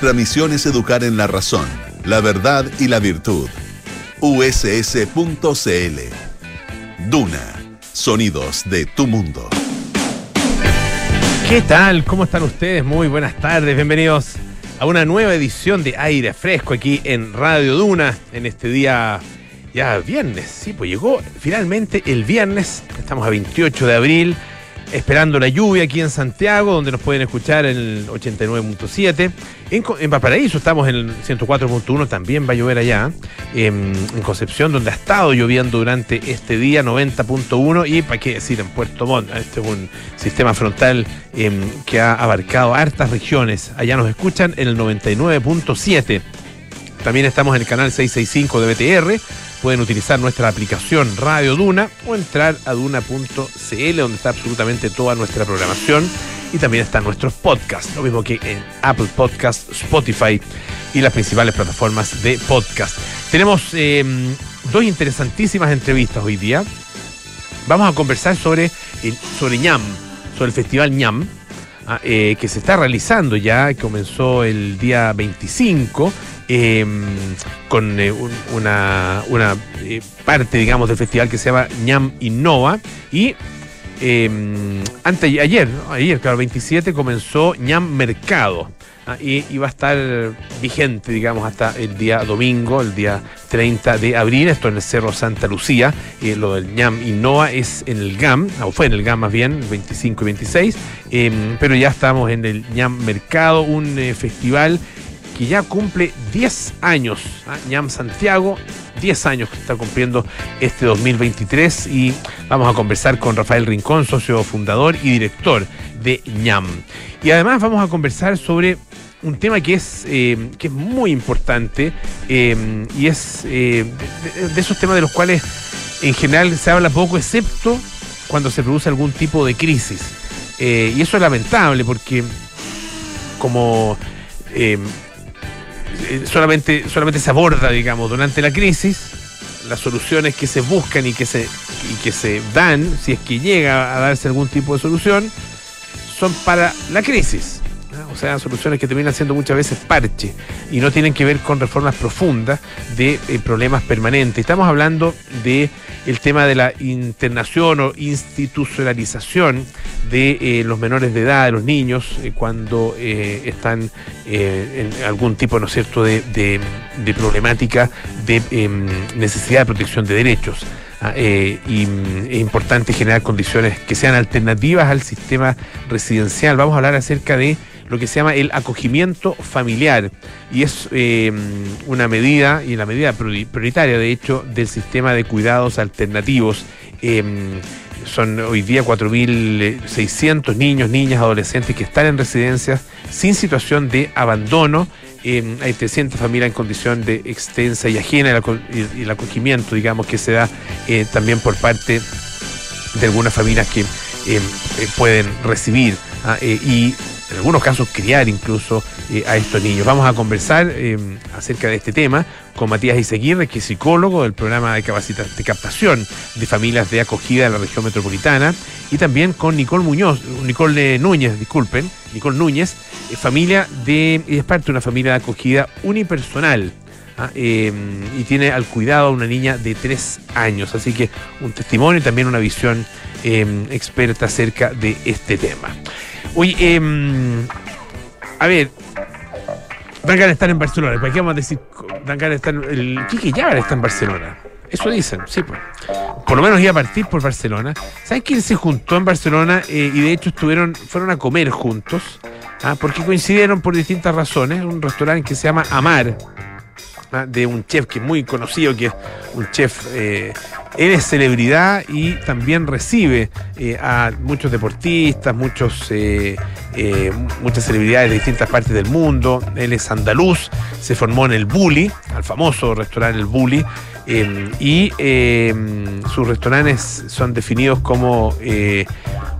Nuestra misión es educar en la razón, la verdad y la virtud. uss.cl Duna, sonidos de tu mundo. ¿Qué tal? ¿Cómo están ustedes? Muy buenas tardes, bienvenidos a una nueva edición de Aire Fresco aquí en Radio Duna en este día ya viernes. Sí, pues llegó finalmente el viernes, estamos a 28 de abril esperando la lluvia aquí en Santiago, donde nos pueden escuchar en el 89.7. En, en, Valparaíso estamos en el 104.1, también va a llover allá. En, en, Concepción, donde ha estado lloviendo durante este día, 90.1. Y para qué decir, en Puerto Montt, este es un sistema frontal eh, que ha abarcado hartas regiones. Allá nos escuchan en el 99.7. También estamos en el canal 665 de BTR pueden utilizar nuestra aplicación Radio Duna o entrar a duna.cl donde está absolutamente toda nuestra programación y también están nuestros podcasts, lo mismo que en Apple Podcast, Spotify y las principales plataformas de podcast. Tenemos eh, dos interesantísimas entrevistas hoy día. Vamos a conversar sobre, el, sobre ñam, sobre el festival ñam, eh, que se está realizando ya, comenzó el día 25 eh, con eh, un, una, una eh, parte, digamos, del festival que se llama ñam Innova. Y antes, ayer, ¿no? ayer, claro, 27, comenzó ñam Mercado. ¿ah? y, va a estar vigente, digamos, hasta el día domingo, el día 30 de abril. Esto en el Cerro Santa Lucía. lo del ñam Innova es en el GAM, o fue en el GAM más bien, 25 y 26. pero ya estamos en el ñam Mercado, un festival que ya cumple 10 años. ¿ah? ñam Santiago, 10 años que está cumpliendo este 2023 y vamos a conversar con Rafael Rincón, socio fundador y director de ñam. Y además vamos a conversar sobre un tema que es, eh, que es muy importante eh, y es eh, de, de, esos temas de los cuales en general se habla poco, excepto cuando se produce algún tipo de crisis. y eso es lamentable porque como solamente, solamente se aborda, digamos, durante la crisis, las soluciones que se buscan y que se, y que se dan, si es que llega a darse algún tipo de solución, son para la crisis. O sea, soluciones que terminan siendo muchas veces parche y no tienen que ver con reformas profundas de eh, problemas permanentes. Estamos hablando de el tema de la internación o institucionalización de eh, los menores de edad, de los niños, eh, cuando están en algún tipo, ¿no es cierto?, de, de, problemática de em, necesidad de protección de derechos. Ah, y mm, es importante generar condiciones que sean alternativas al sistema residencial. Vamos a hablar acerca de lo que se llama el acogimiento familiar y es eh, una medida y la medida prioritaria de hecho del sistema de cuidados alternativos. Eh, son hoy día 4.600 niños, niñas, adolescentes que están en residencias sin situación de abandono. Eh, hay 300 familias en condición de extensa y ajena el acogimiento, digamos, que se da eh, también por parte de algunas familias que eh, pueden recibir ah, y en algunos casos criar incluso eh, a estos niños. Vamos a conversar eh, acerca de este tema con Matías Iseguirre, que es psicólogo del programa de, captación de familias de acogida de la región metropolitana, y también con Nicole Muñoz, Nicole Núñez, disculpen, Nicole Núñez, eh, familia de, es parte de una familia de acogida unipersonal. ¿ah? Eh, y tiene al cuidado a una niña de tres años. Así que un testimonio y también una visión eh, experta acerca de este tema. Oye, eh, a ver, de estar en Barcelona. ¿Para qué vamos a decir? Ganas de estar. El Quique Llaver está en Barcelona. Eso dicen, sí, pues. Por lo menos iba a partir por Barcelona. ¿Sabes quién se juntó en Barcelona eh, y de hecho estuvieron, fueron a comer juntos? ¿ah? Porque coincidieron por distintas razones. Un restaurante que se llama Amar. De un chef que es muy conocido, que es un chef eh, él es celebridad y también recibe eh, a muchos deportistas, muchos, eh, eh, muchas celebridades de distintas partes del mundo. Él es andaluz, se formó en el Bully, al famoso restaurante El Bully, y sus restaurantes son definidos como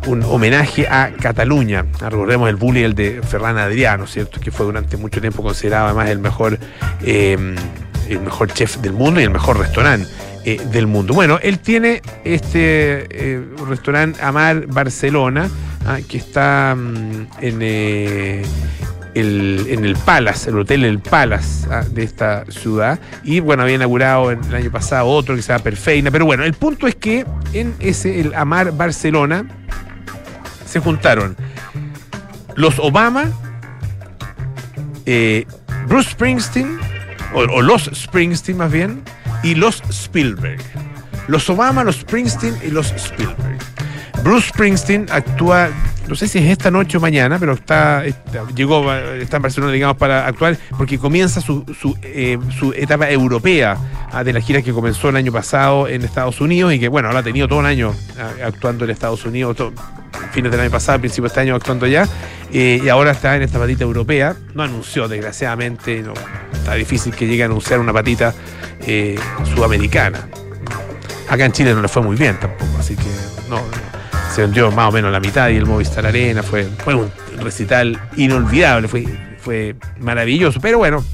un homenaje a Cataluña. Recordemos el Bully, el de Ferran Adriano, ¿cierto? Que fue durante mucho tiempo considerado además el mejor, el mejor chef del mundo y el mejor restaurante eh, del mundo. Bueno, él tiene este eh, restaurante Amar Barcelona, ah, que está mm, en, eh, en el Palace, el hotel El Palace ah, de esta ciudad. Y bueno, había inaugurado el año pasado otro que se llama Perfeina. Pero bueno, el punto es que en ese, el Amar Barcelona, se juntaron los Obama, eh, Bruce Springsteen, o los Springsteen más bien, y los Spielberg. Los Obama, los Springsteen y los Spielberg. Bruce Springsteen actúa, no sé si es esta noche o mañana, pero está, está- llegó, está en digamos, para actuar, porque comienza su, su, eh, etapa europea ah, de la gira que comenzó el año pasado en Estados Unidos y que, bueno, ahora ha tenido todo el año ah, actuando en Estados Unidos, fines del año pasado, principio de este año actuando allá, eh, y ahora está en esta patita europea. No anunció, desgraciadamente, no, está difícil que llegue a anunciar una patita eh, sudamericana. Acá en Chile no le fue muy bien tampoco, así que no. Se vendió más o menos la mitad y el Movistar Arena fue, fue un recital inolvidable, fue, fue maravilloso, pero bueno,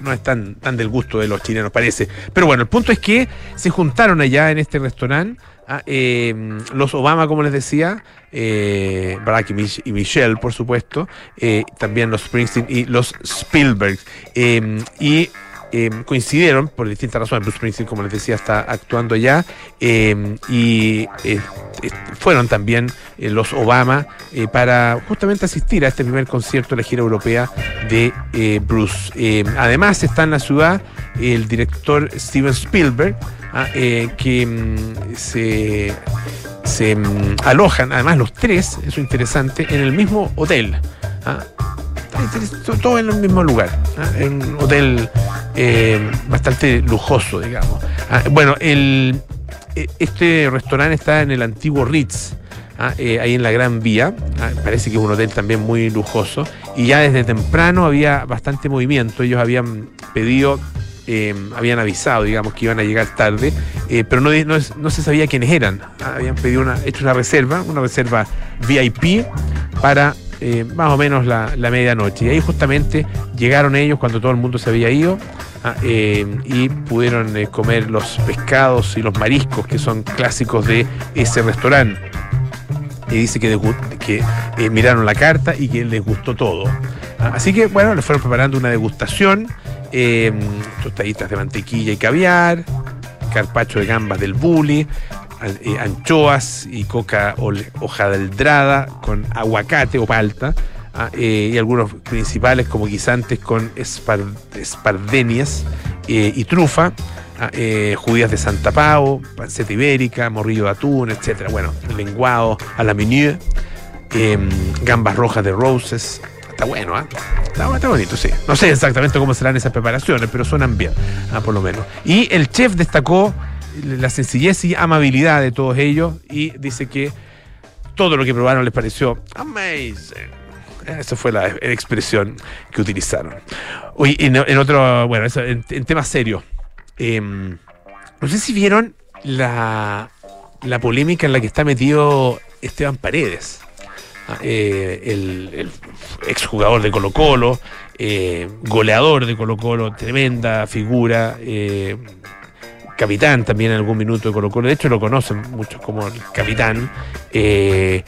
no es tan, tan del gusto de los chilenos, parece. Pero bueno, el punto es que se juntaron allá en este restaurante ah, eh, los Obama, como les decía, eh, Barack y, Mich- y Michelle, por supuesto, eh, también los Springsteen y los Spielberg. eh, y eh, coincidieron por distintas razones. Bruce Springsteen, como les decía, está actuando ya. eh, y eh, eh, fueron también eh, los Obama para justamente asistir a este primer concierto de la gira europea de Bruce. Eh, además está en la ciudad el director Steven Spielberg, ah, que se, alojan, además los tres, eso es interesante, en el mismo hotel. ah. Todo- en el mismo lugar, en un hotel eh, bastante lujoso, digamos. Ah, bueno, eh, este restaurante está en el antiguo Ritz, ah, eh, ahí en la Gran Vía. Ah, parece que es un hotel también muy lujoso. Y ya desde temprano había bastante movimiento. Ellos habían pedido, eh, habían avisado, digamos, que iban a llegar tarde, eh, pero no, no, se sabía quiénes eran. Habían pedido una, hecho una reserva, una reserva VIP para eh, más o menos la, la medianoche. Y ahí justamente llegaron ellos cuando todo el mundo se había ido ah, eh, y pudieron eh, comer los pescados y los mariscos que son clásicos de ese restaurante. Y dice que, que miraron la carta y que les gustó todo. Ah, así que bueno, les fueron preparando una degustación, tostaditas de mantequilla y caviar, carpacho de gambas del bully, anchoas y coca hojaldrada con aguacate o palta, ah, eh, y algunos principales como guisantes con espar- espardenias eh, y trufa, ah, eh, judías de Santa Pau, panceta ibérica, morrillo de atún, etcétera. Bueno, lenguado a la minute, em, gambas rojas de roses. Está bueno, ¿ah? Está, está bonito, sí. No sé exactamente cómo serán esas preparaciones, pero suenan bien, ah, por lo menos. Y el chef destacó la sencillez y amabilidad de todos ellos y dice que todo lo que probaron les pareció amazing. Esa fue la expresión que utilizaron. Oye, en, en otro, bueno, en, en temas serios. em, no sé si vieron la, la polémica en la que está metido Esteban Paredes, ah, eh, el, el exjugador de Colo Colo, eh, goleador de Colo Colo, tremenda figura, eh, capitán también en algún minuto de Colo Colo, de hecho lo conocen muchos como el capitán. eh,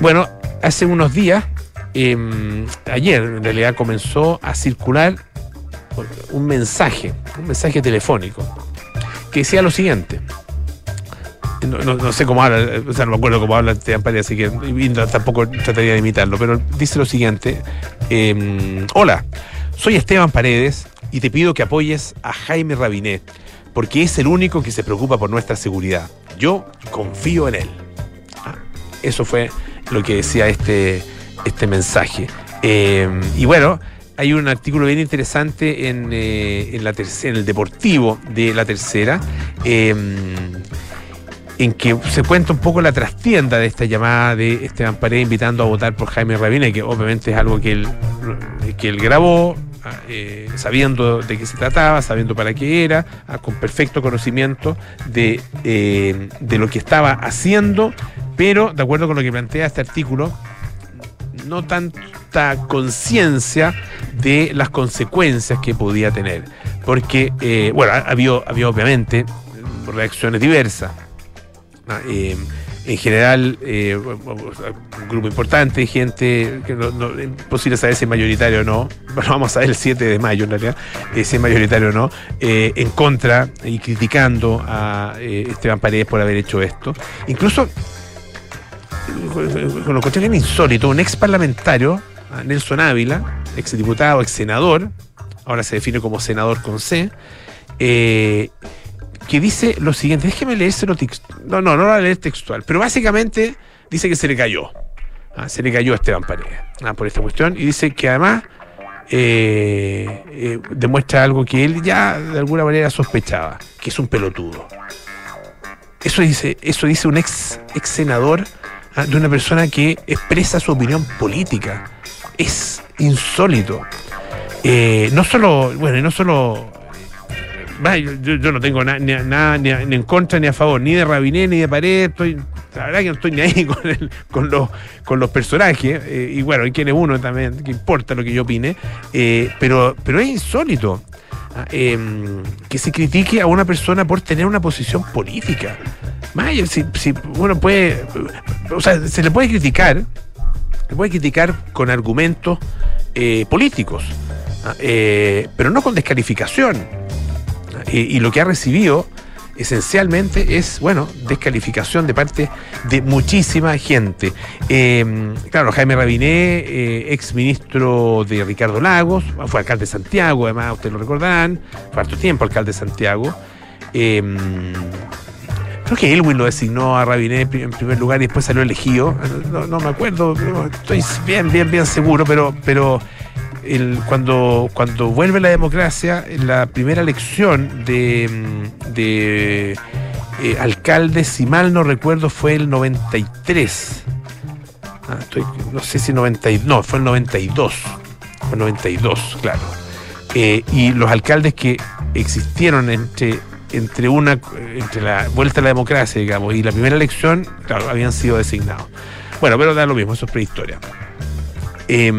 bueno, hace unos días, eh, ayer en realidad comenzó a circular un mensaje, un mensaje telefónico, que decía lo siguiente. No, sé cómo habla, o sea, no me acuerdo cómo habla Esteban Paredes, así que tampoco trataría de imitarlo, pero dice lo siguiente. eh, Hola, soy Esteban Paredes y te pido que apoyes a Jaime Rabinet, porque es el único que se preocupa por nuestra seguridad. Yo confío en él. Eso fue lo que decía este, este mensaje. Eh, y bueno, hay un artículo bien interesante en, eh, en, el Deportivo de la Tercera, eh, en que se cuenta un poco la trastienda de esta llamada de Esteban Paredes invitando a votar por Jaime Rabina, que obviamente es algo que él, que él grabó, eh, sabiendo de qué se trataba, sabiendo para qué era, con perfecto conocimiento de, eh, de lo que estaba haciendo, pero de acuerdo con lo que plantea este artículo, no tanta conciencia de las consecuencias que podía tener. Porque, eh, bueno, ha- había, había obviamente reacciones diversas. En general eh, un grupo importante de gente, que no, no, es posible saber si es mayoritario o no, bueno, vamos a ver el 7 de mayo en realidad, eh, si es mayoritario o no, eh, en contra y criticando a Esteban Paredes por haber hecho esto. Incluso, con lo que es insólito, un ex parlamentario, Nelson Ávila, ex diputado, ex senador, ahora se define como senador con C, que dice lo siguiente, déjeme leérselo no, no, no lo voy a leer textual, pero básicamente dice que se le cayó, ah, se le cayó a Esteban Paredes ah, por esta cuestión y dice que además eh, eh, demuestra algo que él ya de alguna manera sospechaba, que es un pelotudo. Eso dice, eso dice un ex, ex senador ah, de una persona que expresa su opinión política. Es insólito. Eh, no solo, bueno, no solo yo, no tengo nada ni, en contra ni a favor, ni de Rabiné ni de Pared. La verdad que no estoy ni ahí con, con, los, con los personajes. Eh, y bueno, quién es uno también, que importa lo que yo opine. Eh, pero, es insólito ah, em, que se critique a una persona por tener una posición política. si, si uno puede. O sea, se le puede criticar, se puede criticar con argumentos eh, políticos, ah, pero no con descalificación. Eh, y lo que ha recibido esencialmente es, bueno, descalificación de parte de muchísima gente. Em, claro, Jaime Rabiné, eh, ex ministro de Ricardo Lagos, fue alcalde de Santiago, además ustedes lo recordarán, fue harto tiempo alcalde de Santiago. Em, creo que Elwin lo designó a Rabiné en primer lugar y después salió elegido. No, no me acuerdo, estoy bien, bien, bien seguro, pero, pero cuando, cuando vuelve la democracia, la primera elección de, mm, de eh, si mal no recuerdo, fue el 93. Ah, no sé si 92, no, fue el 92. Fue el 92, claro. Eh, y los alcaldes que existieron entre, entre, una, entre la vuelta a la democracia, digamos, y la primera elección, claro, habían sido designados. Bueno, pero da lo mismo, eso es prehistoria. Eh,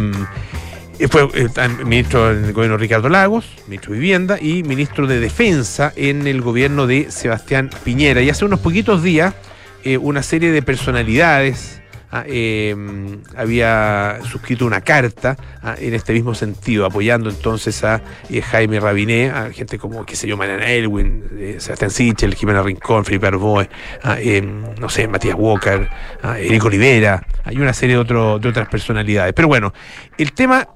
fue eh, ministro en el gobierno de Ricardo Lagos, ministro de Vivienda y ministro de Defensa en el gobierno de Sebastián Piñera. Y hace unos poquitos días, eh, una serie de personalidades ah, em, había suscrito una carta ah, en este mismo sentido, apoyando entonces a eh, Jaime Rabiné, a gente como, qué sé yo, Mariana Elwin, Sebastián Sichel, Jimena Rincón, Felipe Arboe, ah, em, no sé, Matías Walker, Eric Olivera, hay una serie de otras personalidades. Pero bueno, el tema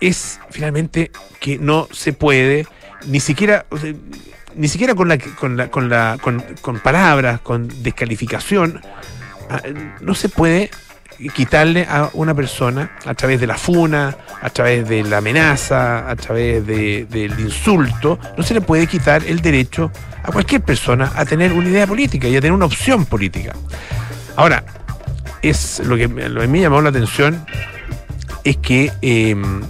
es finalmente que no se puede, ni siquiera, ni siquiera con la, con la, con la, con, palabras, con descalificación, ah, no se puede quitarle a una persona a través de la funa, a través de la amenaza, a través del insulto, no se le puede quitar el derecho a cualquier persona a tener una idea política y a tener una opción política. Ahora, es lo que, lo que me llamó la atención es que em,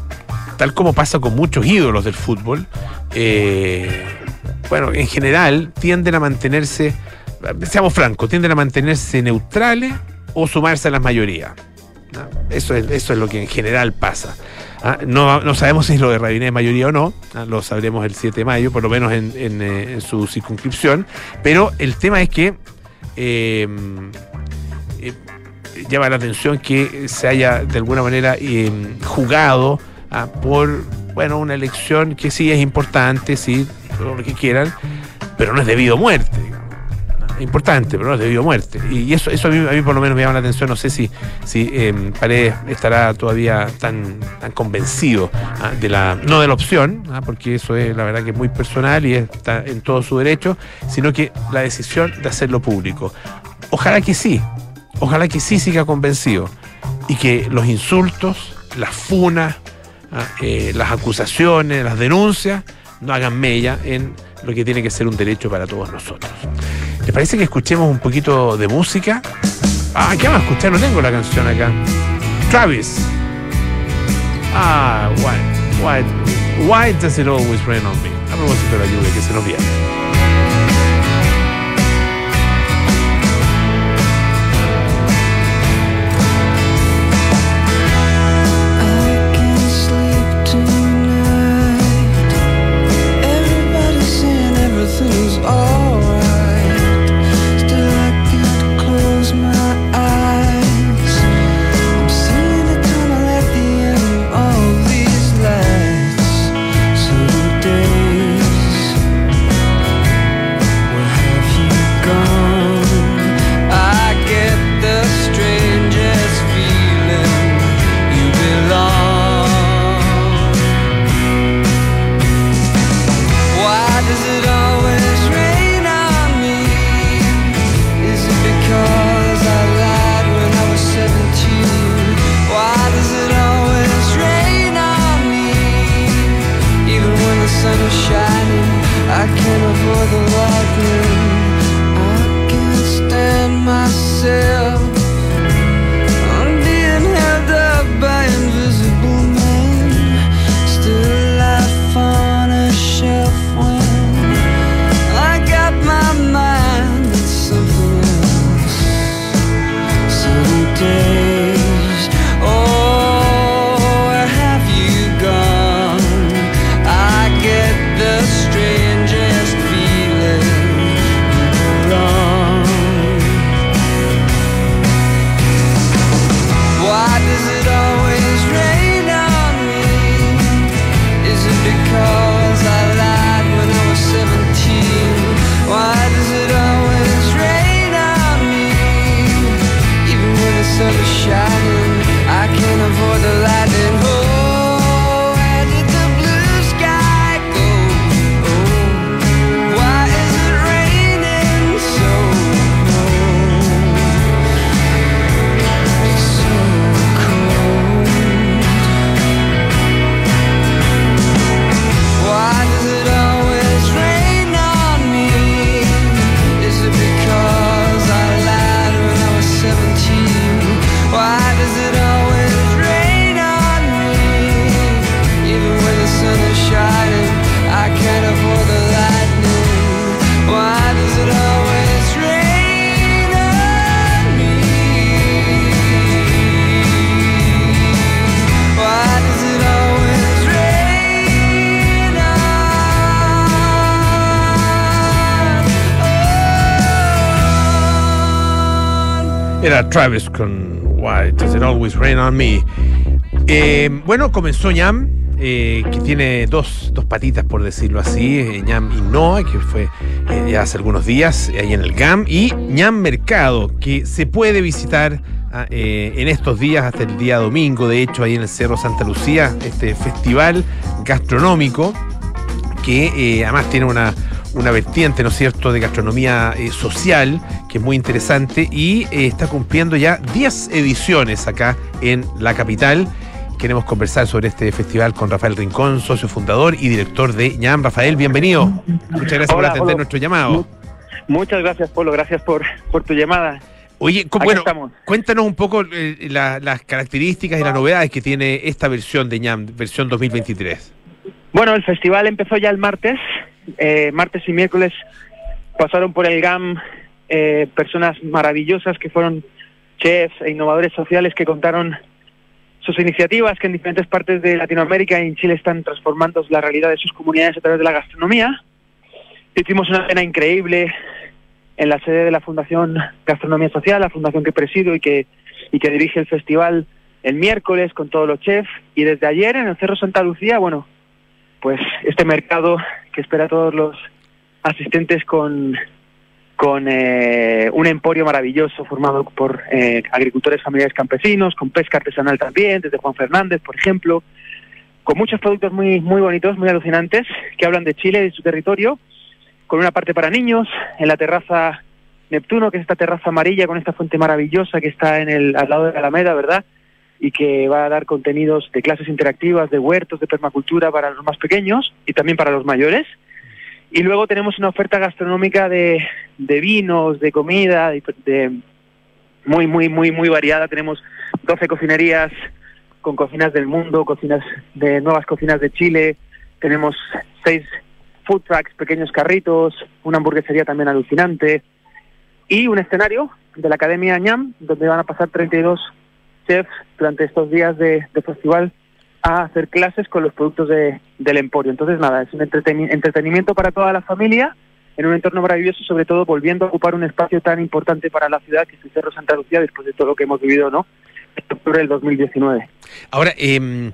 tal como pasa con muchos ídolos del fútbol, eh, bueno, en general tienden a mantenerse, seamos francos, tienden a mantenerse neutrales o sumarse a las mayorías. Eso, es, eso es lo que en general pasa. ¿ah? No, sabemos si es lo de Rabiné es mayoría o no, lo sabremos el 7 de mayo, por lo menos en, eh, su circunscripción, pero el tema es que eh, llama la atención que se haya de alguna manera jugado Ah, por bueno, una elección que sí es importante, sí, todo lo que quieran, pero no es debido a muerte. Es importante, pero no es debido a muerte. Y eso, eso a mí, por lo menos me llama la atención. No sé si, si eh, Paredes estará todavía tan, tan convencido ah, de la, no de la opción, ah, porque eso es la verdad que es muy personal y está en todo su derecho, sino que la decisión de hacerlo público. Ojalá que sí, ojalá que sí siga convencido y que los insultos, las funas, eh, las acusaciones, las denuncias, no hagan mella en lo que tiene que ser un derecho para todos nosotros. ¿Les parece que escuchemos un poquito de música? Ah, ¿qué vamos a escuchar? No tengo la canción acá. Travis. Ah, why, why, why does it always rain on me? A propósito de la lluvia que se nos viene. Travis con Why Does It Always Rain on Me. Eh, bueno, comenzó Ñam, eh, que tiene dos, dos patitas, por decirlo así. eh, Ñam Innova, que fue ya hace algunos días ahí en el GAM. Y Ñam Mercado, que se puede visitar ah, en estos días hasta el día domingo, de hecho, ahí en el Cerro Santa Lucía, este festival gastronómico que además tiene una, una vertiente, ¿no es cierto?, de gastronomía eh, social, que es muy interesante y eh, está cumpliendo ya 10 ediciones acá en la capital. Queremos conversar sobre este festival con Rafael Rincón, socio fundador y director de ñam. Rafael, bienvenido. Muchas gracias por atender nuestro llamado. Mu- Muchas gracias, Polo. Gracias por, por tu llamada. Oye, Aquí bueno, estamos. cuéntanos un poco eh, la- las características y las novedades que tiene esta versión de ñam, versión 2023. Bueno, el festival empezó ya el martes. Eh, martes y miércoles pasaron por el GAM eh, personas maravillosas que fueron chefs e innovadores sociales que contaron sus iniciativas que en diferentes partes de Latinoamérica y en Chile están transformando la realidad de sus comunidades a través de la gastronomía. Hicimos una cena increíble en la sede de la Fundación Gastronomía Social, la fundación que presido y que, y que dirige el festival el miércoles con todos los chefs. Y desde ayer en el Cerro Santa Lucía, bueno, pues este mercado que espera a todos los asistentes con, con eh, un emporio maravilloso formado por eh, agricultores familiares campesinos, con pesca artesanal también, desde Juan Fernández, por ejemplo, con muchos productos muy, muy bonitos, muy alucinantes, que hablan de Chile y su territorio, con una parte para niños, en la terraza Neptuno, que es esta terraza amarilla con esta fuente maravillosa que está en el, al lado de la Alameda, ¿verdad? Y que va a dar contenidos de clases interactivas, de huertos, de permacultura para los más pequeños y también para los mayores. Y luego tenemos una oferta gastronómica de, de vinos, de comida, de, de muy, muy, muy, muy variada. Tenemos 12 cocinerías con cocinas del mundo, cocinas de nuevas cocinas de Chile. Tenemos seis food trucks, pequeños carritos, una hamburguesería también alucinante y un escenario de la Academia ñam, donde van a pasar 32 chefs durante estos días de, de festival a hacer clases con los productos de, del Emporio. Entonces, nada, es un entreteni- entretenimiento para toda la familia en un entorno maravilloso, sobre todo volviendo a ocupar un espacio tan importante para la ciudad que es el Cerro Santa Lucía después de todo lo que hemos vivido, ¿no? En octubre del 2019. Ahora, eh,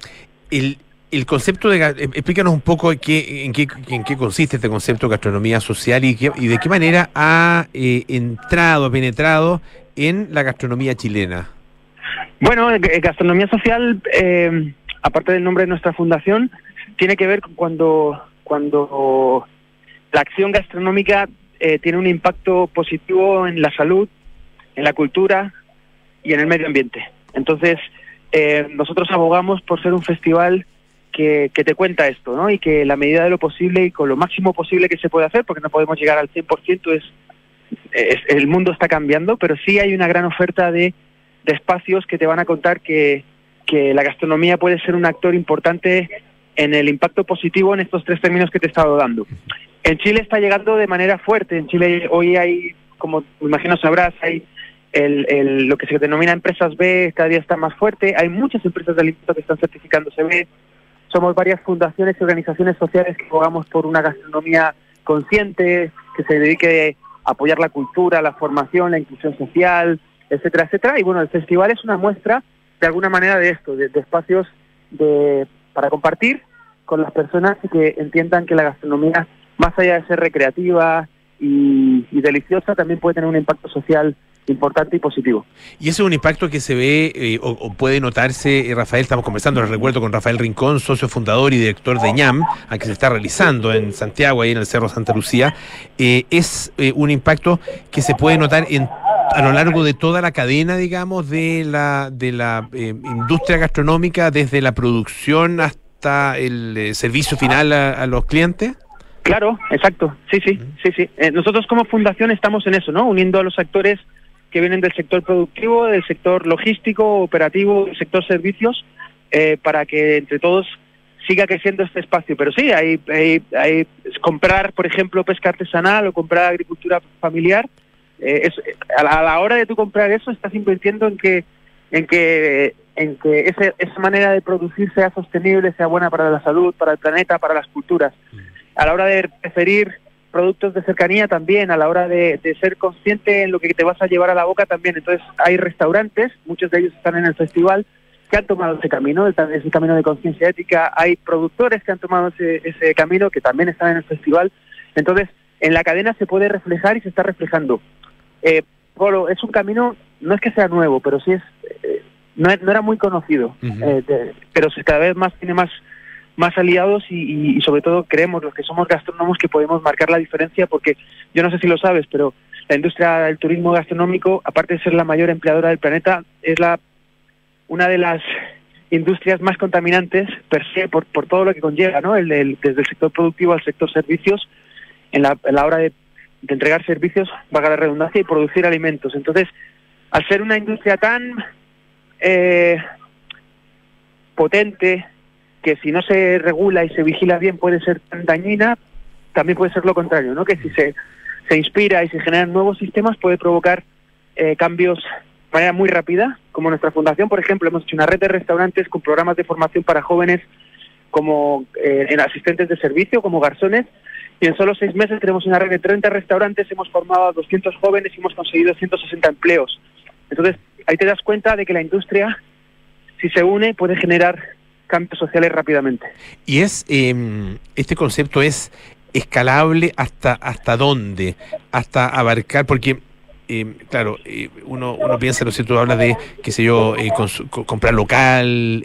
el, el concepto de... eh, Explícanos un poco en qué, en qué, en qué consiste este concepto de gastronomía social y, qué- y de qué manera ha eh, entrado, penetrado en la gastronomía chilena. Bueno, eh, gastronomía social, eh, aparte del nombre de nuestra fundación, tiene que ver con cuando, cuando la acción gastronómica eh, tiene un impacto positivo en la salud, en la cultura y en el medio ambiente. Entonces, eh, nosotros abogamos por ser un festival que, que te cuenta esto, ¿no? Y que la medida de lo posible y con lo máximo posible que se puede hacer, porque no podemos llegar al 100%, es, es el mundo está cambiando, pero sí hay una gran oferta de, de espacios que te van a contar que, que la gastronomía puede ser un actor importante en el impacto positivo en estos tres términos que te he estado dando. En Chile está llegando de manera fuerte. En Chile hoy hay, como imagino sabrás, hay el, el- lo que se denomina empresas B, cada día está más fuerte. Hay muchas empresas de alimentos que están certificándose B. Somos varias fundaciones y organizaciones sociales que jugamos por una gastronomía consciente, que se dedique a apoyar la cultura, la formación, la inclusión social, etcétera, etcétera. Y bueno, el festival es una muestra de alguna manera de esto, de, de espacios de, para compartir con las personas que entiendan que la gastronomía, más allá de ser recreativa y, y deliciosa, también puede tener un impacto social importante y positivo. Y ese es un impacto que se ve eh, o, o puede notarse, eh, Rafael, estamos conversando, les recuerdo, con Rafael Rincón, socio fundador y director de ñam, a que se está realizando en Santiago, ahí en el Cerro Santa Lucía. Eh, es eh, un impacto que se puede notar en a lo largo de toda la cadena, digamos, de la, de la eh, industria gastronómica, desde la producción hasta el eh, servicio final a, a los clientes. Claro, exacto. Sí, sí, sí, sí. Eh, nosotros como fundación estamos en eso, ¿no? Uniendo a los actores que vienen del sector productivo, del sector logístico, operativo, del sector servicios, eh, para que entre todos siga creciendo este espacio. Pero sí, hay, hay, hay comprar, por ejemplo, pesca artesanal o comprar agricultura familiar. Eh, es, a, la, a la hora de tú comprar eso, estás invirtiendo en que en que en que ese- esa manera de producir sea sostenible, sea buena para la salud, para el planeta, para las culturas a la hora de preferir productos de cercanía también, a la hora de, de ser consciente en lo que te vas a llevar a la boca también. Entonces hay restaurantes, muchos de ellos están en el festival, que han tomado ese camino, ese camino de conciencia ética. Hay productores que han tomado ese, ese camino, que también están en el festival. Entonces, en la cadena se puede reflejar y se está reflejando. Eh, Polo, es un camino, no es que sea nuevo, pero sí es, eh, no, era muy conocido, Ujú. eh, de- pero cada vez más tiene más más aliados y, y- y sobre todo creemos los que somos gastrónomos que podemos marcar la diferencia porque yo no sé si lo sabes, pero la industria del turismo gastronómico, aparte de ser la mayor empleadora del planeta, es la una de las industrias más contaminantes per se por, por todo lo que conlleva, ¿no? El, del- desde el sector productivo al sector servicios, en la, en la hora de, de entregar servicios, valga la redundancia, y producir alimentos. Entonces, al ser una industria tan eh, potente, que si no se regula y se vigila bien puede ser tan dañina, también puede ser lo contrario, ¿no? Que si se, se inspira y se generan nuevos sistemas puede provocar eh, cambios de manera muy rápida, como nuestra fundación, por ejemplo, hemos hecho una red de restaurantes con programas de formación para jóvenes como eh, en asistentes de servicio, como garzones, y en solo seis meses tenemos una red de 30 restaurantes, hemos formado a 200 jóvenes y hemos conseguido 160 empleos. Entonces, ahí te das cuenta de que la industria, si se une, puede generar cambios sociales rápidamente. Y es eh, este concepto es escalable hasta hasta dónde, hasta abarcar, porque eh, claro, uno, uno piensa, ¿no es cierto? Habla de, qué sé yo, eh, comprar local,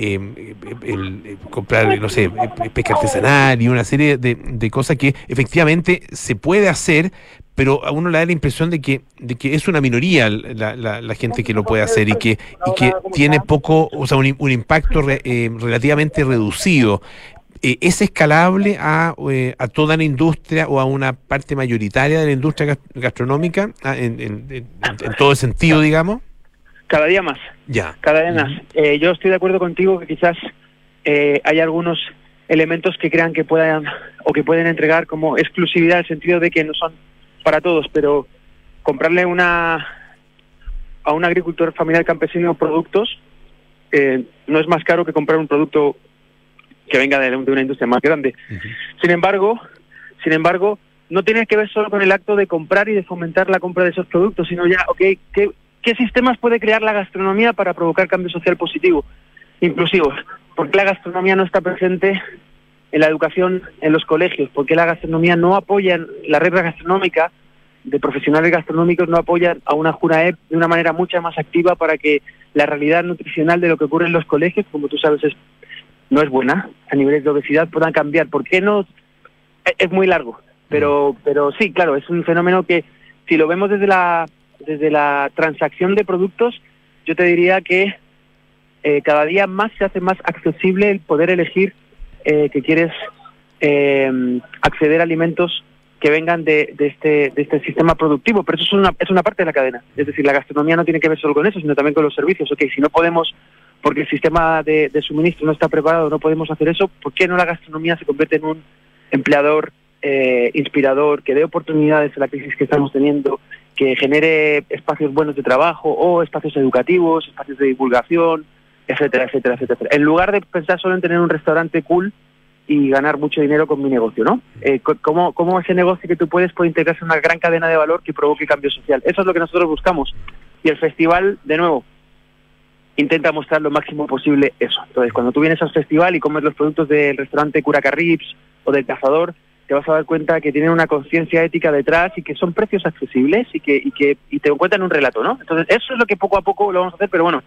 eh, el- comprar, no sé, pesca artesanal y una serie de, de cosas que efectivamente se puede hacer, pero a uno le da la impresión de que, de que es una minoría la, la- gente que lo puede hacer y que, y que tiene poco, o sea, un, un impacto re- eh, relativamente reducido. Eh, ¿Es escalable a, eh, a toda la industria o a una parte mayoritaria de la industria gas- gastronómica ah, en, en- en- todo sentido, digamos? Cada día más. Ya. cada vez más. Eh, yo estoy de acuerdo contigo que quizás eh, hay algunos elementos que crean que puedan o que pueden entregar como exclusividad en el sentido de que no son para todos, pero comprarle una a un agricultor familiar campesino productos eh, no es más caro que comprar un producto que venga de, de una industria más grande. Sin embargo, sin embargo, no tiene que ver solo con el acto de comprar y de fomentar la compra de esos productos, sino ya, ok, ¿qué, qué sistemas puede crear la gastronomía para provocar cambio social positivo, inclusivo? ¿Por qué la gastronomía no está presente en la educación en los colegios? ¿Por qué la gastronomía no apoya, la red gastronómica de profesionales gastronómicos no apoyan a una JUNAEP de una manera mucho más activa para que la realidad nutricional de lo que ocurre en los colegios, como tú sabes, es, no es buena, a niveles de obesidad puedan cambiar? ¿Por qué no? Es muy largo, pero, pero sí, claro, es un fenómeno que si lo vemos desde la, desde la transacción de productos, yo te diría que eh, cada día más se hace más accesible el poder elegir eh, que quieres eh, acceder a alimentos que vengan de, de este, de este sistema productivo, pero eso es una, es una parte de la cadena. Es decir, la gastronomía no tiene que ver solo con eso, sino también con los servicios. Ok, si no podemos, porque el sistema de, de suministro no está preparado, no podemos hacer eso, ¿por qué no la gastronomía se convierte en un empleador eh, inspirador, que dé oportunidades a la crisis que estamos teniendo, que genere espacios buenos de trabajo o espacios educativos, espacios de divulgación, etcétera, etcétera, etcétera. En lugar de pensar solo en tener un restaurante cool y ganar mucho dinero con mi negocio, ¿no? Eh, ¿cómo, ¿Cómo ese negocio que tú puedes puede integrarse en una gran cadena de valor que provoque cambio social? Eso es lo que nosotros buscamos. Y el festival, de nuevo, intenta mostrar lo máximo posible eso. Entonces, cuando tú vienes al festival y comes los productos del restaurante Curacarrips o del Cazador, te vas a dar cuenta que tienen una conciencia ética detrás y que son precios accesibles y que, y que y te cuentan un relato, ¿no? Entonces, eso es lo que poco a poco lo vamos a hacer, pero bueno,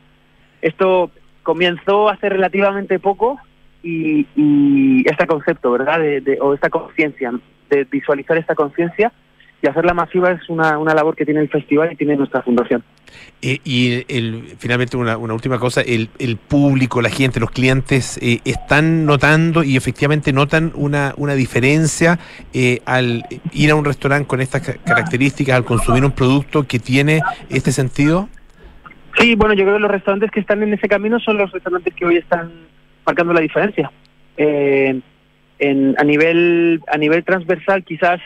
esto comenzó hace relativamente poco y, y este concepto, ¿verdad? De- o esta conciencia, de visualizar esta conciencia y hacerla masiva es una, una labor que tiene el festival y tiene nuestra fundación. Eh, y el, finalmente una, una última cosa, el, el público, la gente, los clientes eh, están notando y efectivamente notan una, una diferencia eh, al ir a un restaurante con estas ca- características, al consumir un producto que tiene este sentido. Sí, bueno, yo creo que los restaurantes que están en ese camino son los restaurantes que hoy están marcando la diferencia. Eh, en, a nivel a nivel transversal quizás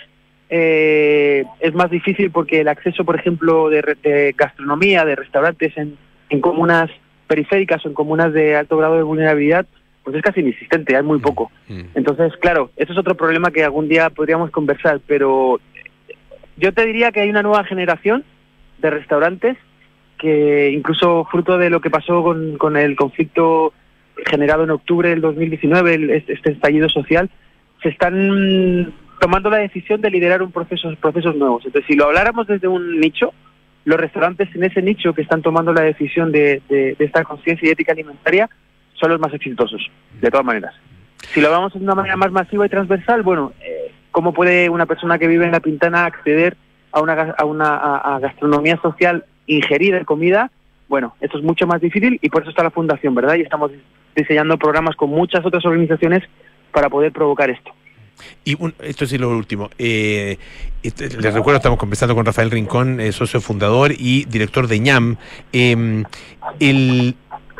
eh, es más difícil porque el acceso, por ejemplo, de, de gastronomía, de restaurantes en, en comunas periféricas o en comunas de alto grado de vulnerabilidad, pues es casi inexistente, hay muy poco. Mm. Entonces, claro, eso es otro problema que algún día podríamos conversar, pero yo te diría que hay una nueva generación de restaurantes que incluso fruto de lo que pasó con, con el conflicto generado en octubre del 2019, el- este este estallido social, se están mm, tomando la decisión de liderar un proceso, procesos nuevos. Entonces, si lo habláramos desde un nicho, los restaurantes en ese nicho que están tomando la decisión de, de- de esta conciencia y ética alimentaria son los más exitosos, de todas maneras. Si lo hablamos de una manera más masiva y transversal, bueno, eh, ¿cómo puede una persona que vive en la Pintana acceder a una, a una gastronomía social ingerida en comida? Bueno, esto es mucho más difícil y por eso está la fundación, ¿verdad? Y estamos diseñando programas con muchas otras organizaciones para poder provocar esto. Y un- esto sí es lo último. Eh, este, les recuerdo, estamos conversando con Rafael Rincón, eh, socio fundador y director de ñam. Eh, el,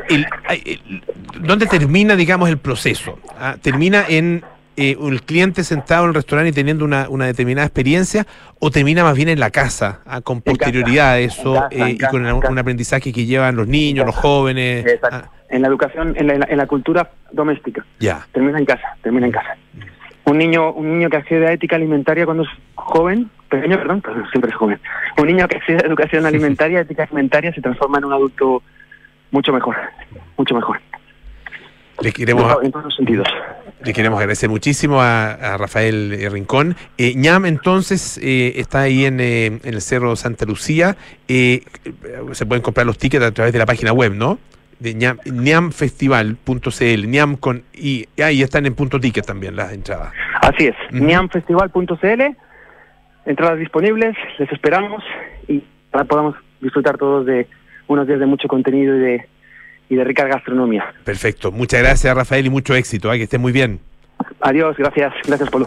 el- ay, el- ¿Dónde termina, digamos, el proceso? Ah, ¿Termina en eh, el cliente sentado en el restaurante y teniendo una, una determinada experiencia o termina más bien en la casa, ah, con posterioridad a eso casa, eh, y casa, con un, aprendizaje que llevan los niños, los jóvenes? Ah, En la educación, en la, en la- en la cultura doméstica. ya. Termina en casa, termina en casa. Un niño, un niño que accede a ética alimentaria cuando es joven, pequeño, perdón, pero siempre es joven. Un niño que accede a educación alimentaria, ética alimentaria, se transforma en un adulto mucho mejor, mucho mejor. Le queremos, En todos los sentidos. Le queremos agradecer muchísimo a, a Rafael Rincón. Eh, ñam, entonces, eh, está ahí en, eh, en el Cerro Santa Lucía. Eh, se pueden comprar los tickets a través de la página web, ¿no? De ñam, ñamfestival.cl, ñam con y ahí están en punto ticket también las entradas. Así es, Ujú. niamfestival.cl, entradas disponibles, les esperamos y para podamos disfrutar todos de unos días de mucho contenido y de, y de rica gastronomía. Perfecto. Muchas gracias, Rafael, y mucho éxito. ¿eh? Que esté muy bien. Adiós, gracias, gracias Polo.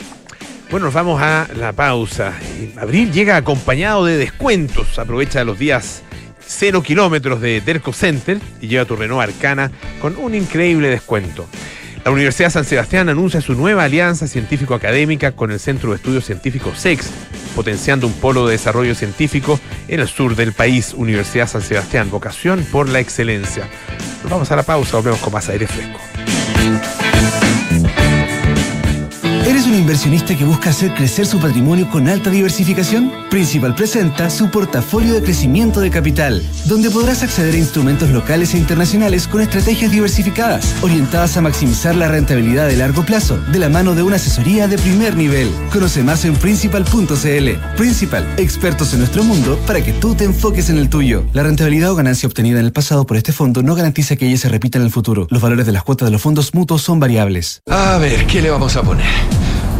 Bueno, nos vamos a la pausa. Abril llega acompañado de descuentos. Aprovecha los días cero kilómetros de Terco Center y lleva tu Renault Arcana con un increíble descuento. La Universidad San Sebastián anuncia su nueva alianza científico-académica con el Centro de Estudios Científicos SEX, potenciando un polo de desarrollo científico en el sur del país. Universidad San Sebastián, vocación por la excelencia. Nos vamos a la pausa, volvemos con más aire fresco. ¿Eres un inversionista que busca hacer crecer su patrimonio con alta diversificación? Principal presenta su portafolio de crecimiento de capital, donde podrás acceder a instrumentos locales e internacionales con estrategias diversificadas, orientadas a maximizar la rentabilidad de largo plazo, de la mano de una asesoría de primer nivel. Conoce más en principal.cl. Principal, expertos en nuestro mundo para que tú te enfoques en el tuyo. La rentabilidad o ganancia obtenida en el pasado por este fondo no garantiza que ella se repita en el futuro. Los valores de las cuotas de los fondos mutuos son variables. A ver, ¿qué le vamos a poner?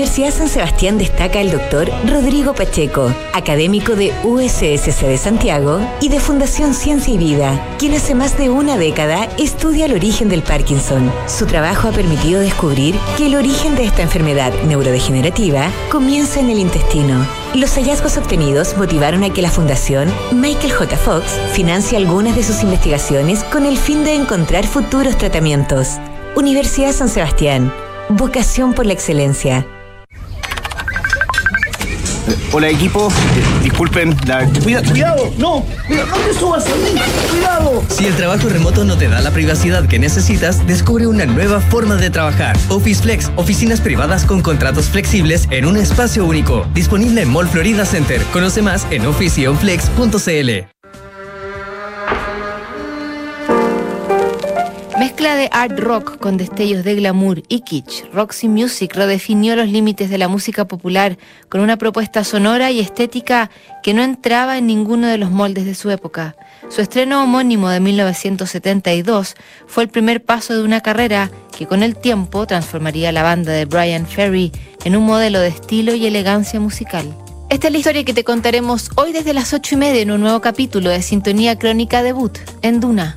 Universidad San Sebastián destaca al doctor Rodrigo Pacheco, académico de USSC de Santiago y de Fundación Ciencia y Vida, quien hace más de una década estudia el origen del Parkinson. Su trabajo ha permitido descubrir que el origen de esta enfermedad neurodegenerativa comienza en el intestino. Los hallazgos obtenidos motivaron a que la Fundación Michael J. Fox financie algunas de sus investigaciones con el fin de encontrar futuros tratamientos. Universidad San Sebastián. Vocación por la excelencia. Hola equipo, Eh, disculpen la... Cuidado, cuidado, no, cuidado, no te subas a mí, cuidado. Si el trabajo remoto no te da la privacidad que necesitas, descubre una nueva forma de trabajar. Office Flex, oficinas privadas con contratos flexibles en un espacio único. Disponible en Mall Florida Center. Conoce más en officeonflex.cl. Mezcla de art rock con destellos de glamour y kitsch, Roxy Music redefinió los límites de la música popular con una propuesta sonora y estética que no entraba en ninguno de los moldes de su época. Su estreno homónimo de 1972 fue el primer paso de una carrera que con el tiempo transformaría la banda de Brian Ferry en un modelo de estilo y elegancia musical. Esta es la historia que te contaremos hoy desde las 8 y media en un nuevo capítulo de Sintonía Crónica Debut en Duna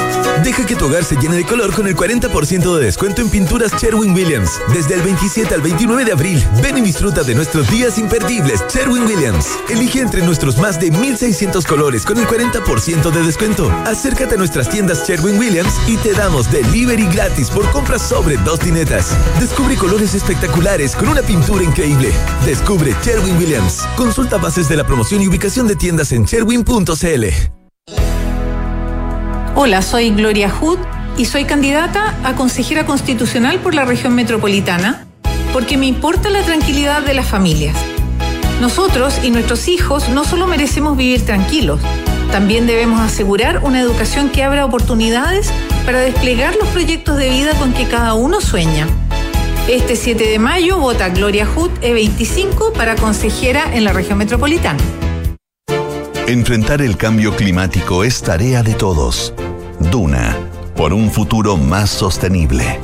Deja que tu hogar se llene de color con el 40% de descuento en pinturas Sherwin Williams. Desde el 27 al 29 de abril, ven y disfruta de nuestros días imperdibles Sherwin Williams. Elige entre nuestros más de 1600 colores con el 40% de descuento. Acércate a nuestras tiendas Sherwin Williams y te damos delivery gratis por compras sobre dos tinetas. Descubre colores espectaculares con una pintura increíble. Descubre Sherwin Williams. Consulta bases de la promoción y ubicación de tiendas en sherwin.cl. Hola, soy Gloria Hood y soy candidata a consejera constitucional por la región metropolitana porque me importa la tranquilidad de las familias. Nosotros y nuestros hijos no solo merecemos vivir tranquilos, también debemos asegurar una educación que abra oportunidades para desplegar los proyectos de vida con que cada uno sueña. Este 7 de mayo vota Gloria Hood E25 para consejera en la región metropolitana. Enfrentar el cambio climático es tarea de todos. Duna, por un futuro más sostenible.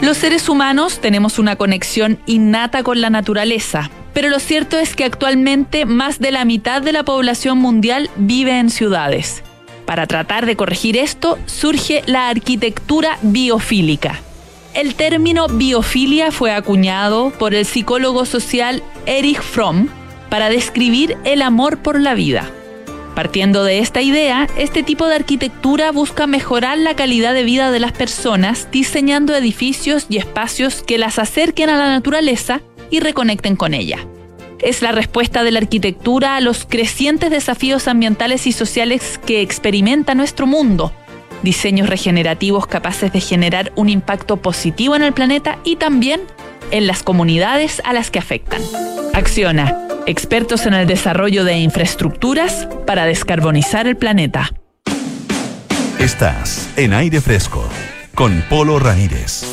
Los seres humanos tenemos una conexión innata con la naturaleza, pero lo cierto es que actualmente más de la mitad de la población mundial vive en ciudades. Para tratar de corregir esto, surge la arquitectura biofílica. El término biofilia fue acuñado por el psicólogo social Erich Fromm para describir el amor por la vida. Partiendo de esta idea, este tipo de arquitectura busca mejorar la calidad de vida de las personas diseñando edificios y espacios que las acerquen a la naturaleza y reconecten con ella. Es la respuesta de la arquitectura a los crecientes desafíos ambientales y sociales que experimenta nuestro mundo. Diseños regenerativos capaces de generar un impacto positivo en el planeta y también en las comunidades a las que afectan. Acciona, expertos en el desarrollo de infraestructuras para descarbonizar el planeta. Estás en aire fresco con Polo Ramírez.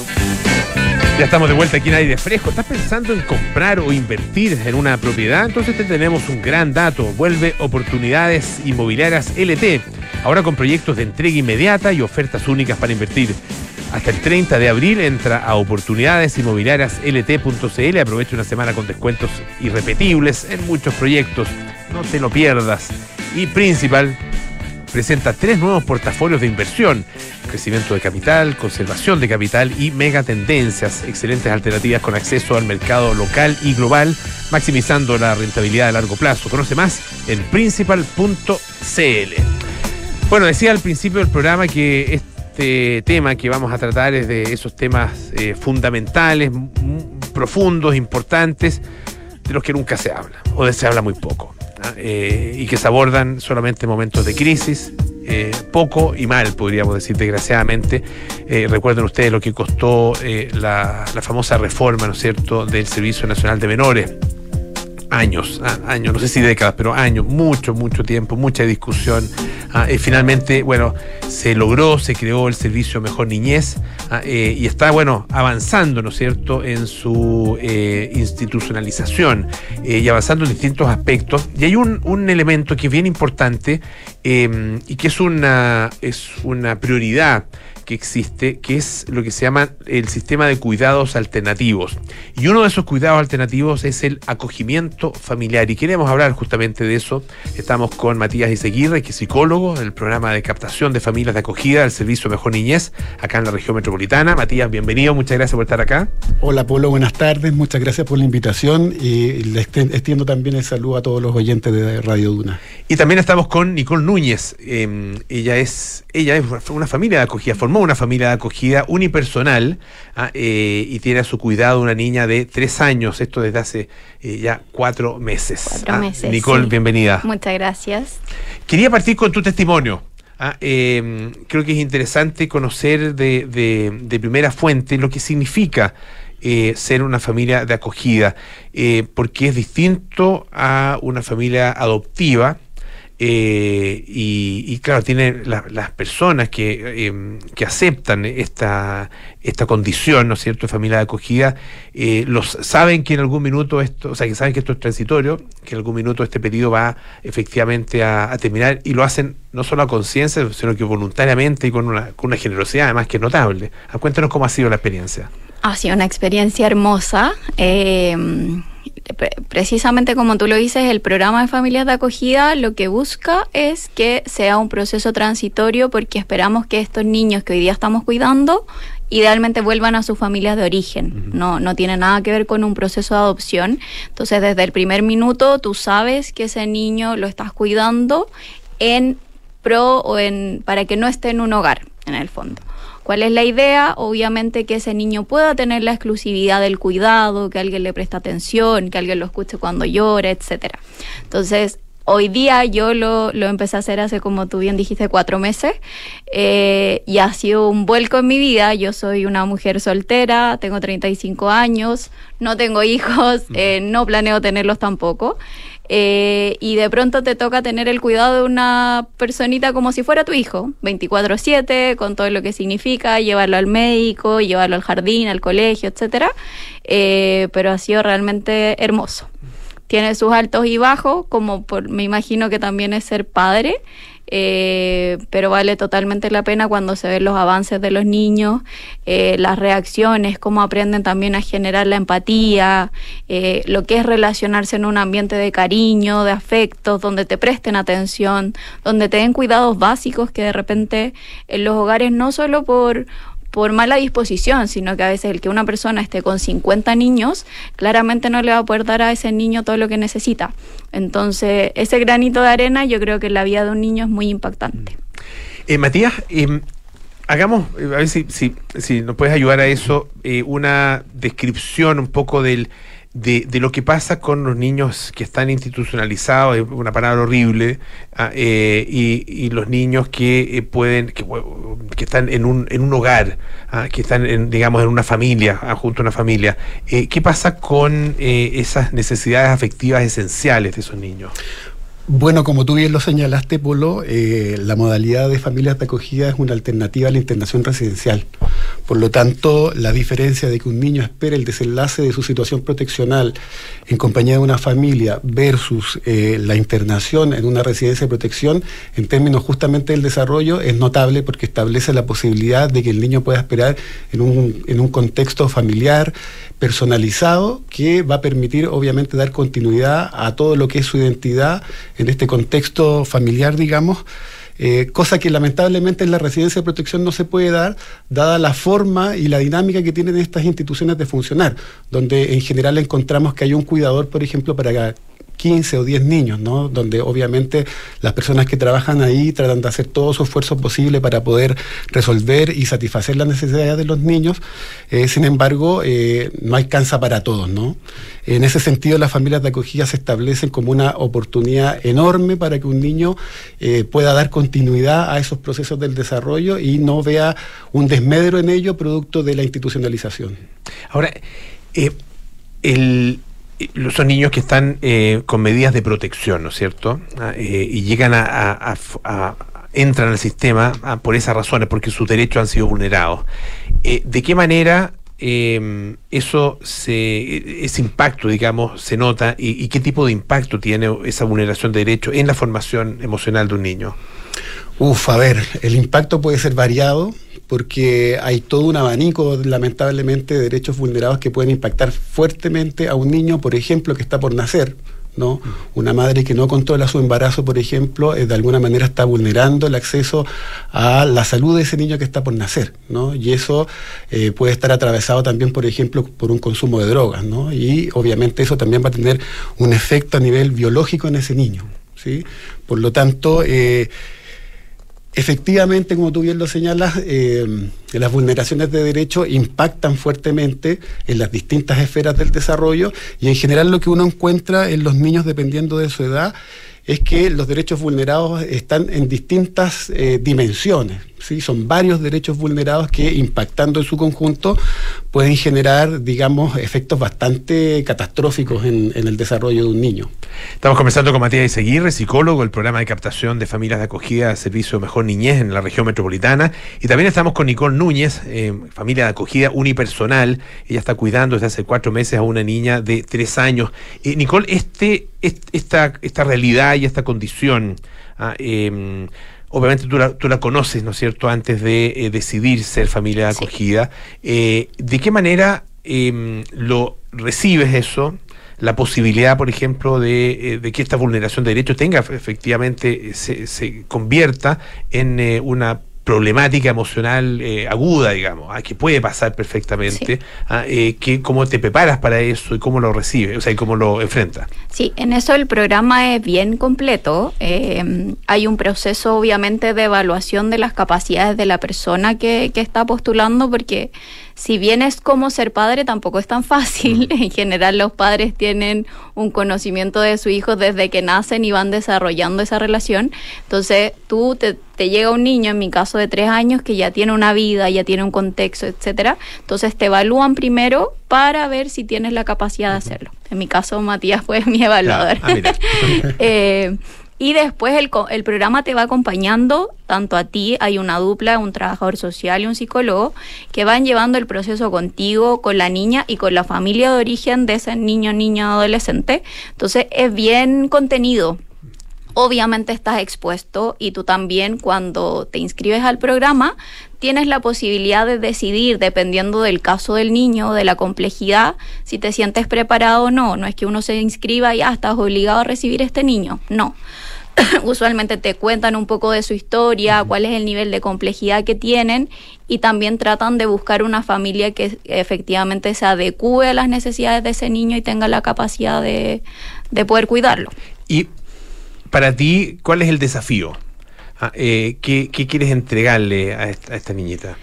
Ya estamos de vuelta aquí en aire fresco. ¿Estás pensando en comprar o invertir en una propiedad? Entonces te tenemos un gran dato. Vuelve Oportunidades Inmobiliarias LT. Ahora con proyectos de entrega inmediata y ofertas únicas para invertir. Hasta el 30 de abril entra a oportunidadesinmobiliariaslt.cl. Aprovecha una semana con descuentos irrepetibles en muchos proyectos. No te lo pierdas. Y principal, presenta tres nuevos portafolios de inversión, crecimiento de capital, conservación de capital y megatendencias, excelentes alternativas con acceso al mercado local y global, maximizando la rentabilidad a largo plazo. Conoce más en principal.cl. Bueno, decía al principio del programa que tema que vamos a tratar es de esos temas eh, fundamentales, profundos, importantes, de los que nunca se habla, o de se habla muy poco. Eh, y que se abordan solamente en momentos de crisis, eh, poco y mal, podríamos decir, desgraciadamente. Recuerden ustedes lo que costó la, la famosa reforma, ¿no es cierto?, del Servicio Nacional de Menores años, ah, años, no sé si décadas, pero años, mucho, mucho tiempo, mucha discusión. ah, finalmente, bueno, se logró, se creó el servicio Mejor Niñez ah, eh, y está, bueno, avanzando, ¿no es cierto?, en su eh, institucionalización eh, y avanzando en distintos aspectos. Y hay un, un elemento que es bien importante eh, y que es una, es una prioridad que existe, que es lo que se llama el sistema de cuidados alternativos. Y uno de esos cuidados alternativos es el acogimiento familiar. Y queremos hablar justamente de eso. Estamos con Matías Iseguirre, que es psicólogo del programa de captación de familias de acogida del Servicio Mejor Niñez, acá en la región metropolitana. Matías, bienvenido, muchas gracias por estar acá. Hola Polo, buenas tardes, muchas gracias por la invitación y le exten- extiendo también el saludo a todos los oyentes de Radio Duna. Y también estamos con Nicole Núñez. Eh, ella es ella es una familia de acogida, formó una familia de acogida unipersonal ah, eh, y tiene a su cuidado una niña de tres años, esto desde hace eh, ya cuatro meses. Cuatro Ah, meses, Nicole, sí. bienvenida. Muchas gracias. Quería partir con tu testimonio. Ah, eh, creo que es interesante conocer de, de- de primera fuente lo que significa eh, ser una familia de acogida, eh, porque es distinto a una familia adoptiva. Eh, y, y claro, tiene la- las personas que, eh, que aceptan esta, esta condición, ¿no es cierto?, de familia de acogida, eh, los saben que en algún minuto esto, o sea, que saben que esto es transitorio, que en algún minuto este periodo va efectivamente a, a terminar y lo hacen no solo a conciencia, sino que voluntariamente y con una, con una generosidad además que es notable. Ah, Cuéntanos cómo ha sido la experiencia. Ha sido una experiencia hermosa. eh, pre- precisamente como tú lo dices, el programa de familias de acogida lo que busca es que sea un proceso transitorio porque esperamos que estos niños que hoy día estamos cuidando idealmente vuelvan a sus familias de origen. No, no tiene nada que ver con un proceso de adopción. Entonces, desde el primer minuto tú sabes que ese niño lo estás cuidando en pro o en para que no esté en un hogar, en el fondo. ¿Cuál es la idea? Obviamente que ese niño pueda tener la exclusividad del cuidado, que alguien le preste atención, que alguien lo escuche cuando llora, etcétera. Entonces, hoy día yo lo, lo empecé a hacer hace, como tú bien dijiste, cuatro meses eh, y ha sido un vuelco en mi vida. Yo soy una mujer soltera, tengo 35 años, no tengo hijos, eh, no planeo tenerlos tampoco. Eh, y de pronto te toca tener el cuidado de una personita como si fuera tu hijo, 24/7, con todo lo que significa, llevarlo al médico, llevarlo al jardín, al colegio, etcétera. Eh, pero ha sido realmente hermoso. Tiene sus altos y bajos, como por, me imagino que también es ser padre. eh, pero vale totalmente la pena cuando se ven los avances de los niños, eh, las reacciones, cómo aprenden también a generar la empatía, eh, lo que es relacionarse en un ambiente de cariño, de afectos, donde te presten atención, donde te den cuidados básicos que de repente en los hogares no solo por por mala disposición, sino que a veces el que una persona esté con 50 niños, claramente no le va a poder dar a ese niño todo lo que necesita. Entonces, ese granito de arena yo creo que en la vida de un niño es muy impactante. Eh, Matías, eh, hagamos, a ver si, si, si nos puedes ayudar a eso, eh, una descripción un poco del, de, de lo que pasa con los niños que están institucionalizados, es una palabra horrible, ah, eh, y, y los niños que eh, pueden, que, que están en un, en un hogar, ah, que están, en, digamos, en una familia, ah, junto a una familia. Eh, ¿Qué pasa con eh, esas necesidades afectivas esenciales de esos niños? Bueno, como tú bien lo señalaste, Polo, eh, la modalidad de familias de acogida es una alternativa a la internación residencial. Por lo tanto, la diferencia de que un niño espere el desenlace de su situación proteccional en compañía de una familia versus eh, la internación en una residencia de protección, en términos justamente del desarrollo, es notable porque establece la posibilidad de que el niño pueda esperar en un, en un contexto familiar, personalizado, que va a permitir obviamente dar continuidad a todo lo que es su identidad en este contexto familiar, digamos. eh, cosa que lamentablemente en la residencia de protección no se puede dar, dada la forma y la dinámica que tienen estas instituciones de funcionar, donde en general encontramos que hay un cuidador, por ejemplo, para 15 o 10 niños, ¿no? Donde obviamente las personas que trabajan ahí tratan de hacer todo su esfuerzo posible para poder resolver y satisfacer las necesidades de los niños. Eh, sin embargo, eh, no alcanza para todos, ¿no? En ese sentido, las familias de acogida se establecen como una oportunidad enorme para que un niño eh, pueda dar continuidad a esos procesos del desarrollo y no vea un desmedro en ello producto de la institucionalización. Ahora, el, son niños que están eh, con medidas de protección, ¿no es cierto? Ah, eh, y llegan a, entran al sistema ah, por esas razones, porque sus derechos han sido vulnerados. Eh, ¿De qué manera em, eso se, ese impacto, digamos, se nota y, y, qué tipo de impacto tiene esa vulneración de derechos en la formación emocional de un niño? Uf, a ver, el impacto puede ser variado porque hay todo un abanico, lamentablemente, de derechos vulnerados que pueden impactar fuertemente a un niño, por ejemplo, que está por nacer. ¿no? Una madre que no controla su embarazo, por ejemplo, eh, de alguna manera está vulnerando el acceso a la salud de ese niño que está por nacer, ¿no? Y eso eh, puede estar atravesado también, por ejemplo, por un consumo de drogas, ¿no? Y obviamente eso también va a tener un efecto a nivel biológico en ese niño, ¿sí? Por lo tanto, eh, Efectivamente, como tú bien lo señalas, eh, las vulneraciones de derechos impactan fuertemente en las distintas esferas del desarrollo y en general lo que uno encuentra en los niños dependiendo de su edad es que los derechos vulnerados están en distintas eh, dimensiones. ¿Sí? Son varios derechos vulnerados que impactando en su conjunto pueden generar, digamos, efectos bastante catastróficos en, el desarrollo de un niño. Estamos conversando con Matías Iseguirre, psicólogo del programa de captación de familias de acogida Servicio Mejor Niñez en la región metropolitana. Y también estamos con Nicole Núñez, eh, familia de acogida unipersonal. Ella está cuidando desde hace cuatro meses a una niña de tres años. Eh, Nicole, este, esta, esta realidad y esta condición, ah, em, obviamente tú la, tú la, conoces, ¿no es cierto?, antes de eh, decidir ser familia de acogida. Eh, ¿De qué manera em, lo recibes eso? La posibilidad, por ejemplo, de, de, que esta vulneración de derechos tenga efectivamente, se, se convierta en una problemática emocional eh, aguda, digamos, ah, que puede pasar perfectamente, ah, eh, que, cómo te preparas para eso y cómo lo recibes, o sea, y cómo lo enfrentas. Sí, en eso el programa es bien completo. Eh, hay un proceso, obviamente, de evaluación de las capacidades de la persona que, que está postulando, porque si bien es como ser padre, tampoco es tan fácil. En general los padres tienen un conocimiento de su hijo desde que nacen y van desarrollando esa relación. Entonces tú te, llega un niño, en mi caso de tres años, que ya tiene una vida, ya tiene un contexto, etcétera. Entonces te evalúan primero para ver si tienes la capacidad de hacerlo. En mi caso, Matías fue mi evaluador. Ah, eh, y después el, el, programa te va acompañando, tanto a ti, hay una dupla, un trabajador social y un psicólogo, que van llevando el proceso contigo, con la niña y con la familia de origen de ese niño, niña, adolescente. Entonces es bien contenido. Obviamente estás expuesto y tú también cuando te inscribes al programa tienes la posibilidad de decidir, dependiendo del caso del niño, de la complejidad, si te sientes preparado o no. No es que uno se inscriba y ya estás obligado a recibir este niño. No. usualmente te cuentan un poco de su historia, cuál es el nivel de complejidad que tienen y también tratan de buscar una familia que efectivamente se adecue a las necesidades de ese niño y tenga la capacidad de, poder cuidarlo. Y para ti, ¿cuál es el desafío? Ah, eh, ¿qué, quieres entregarle a esta niñita?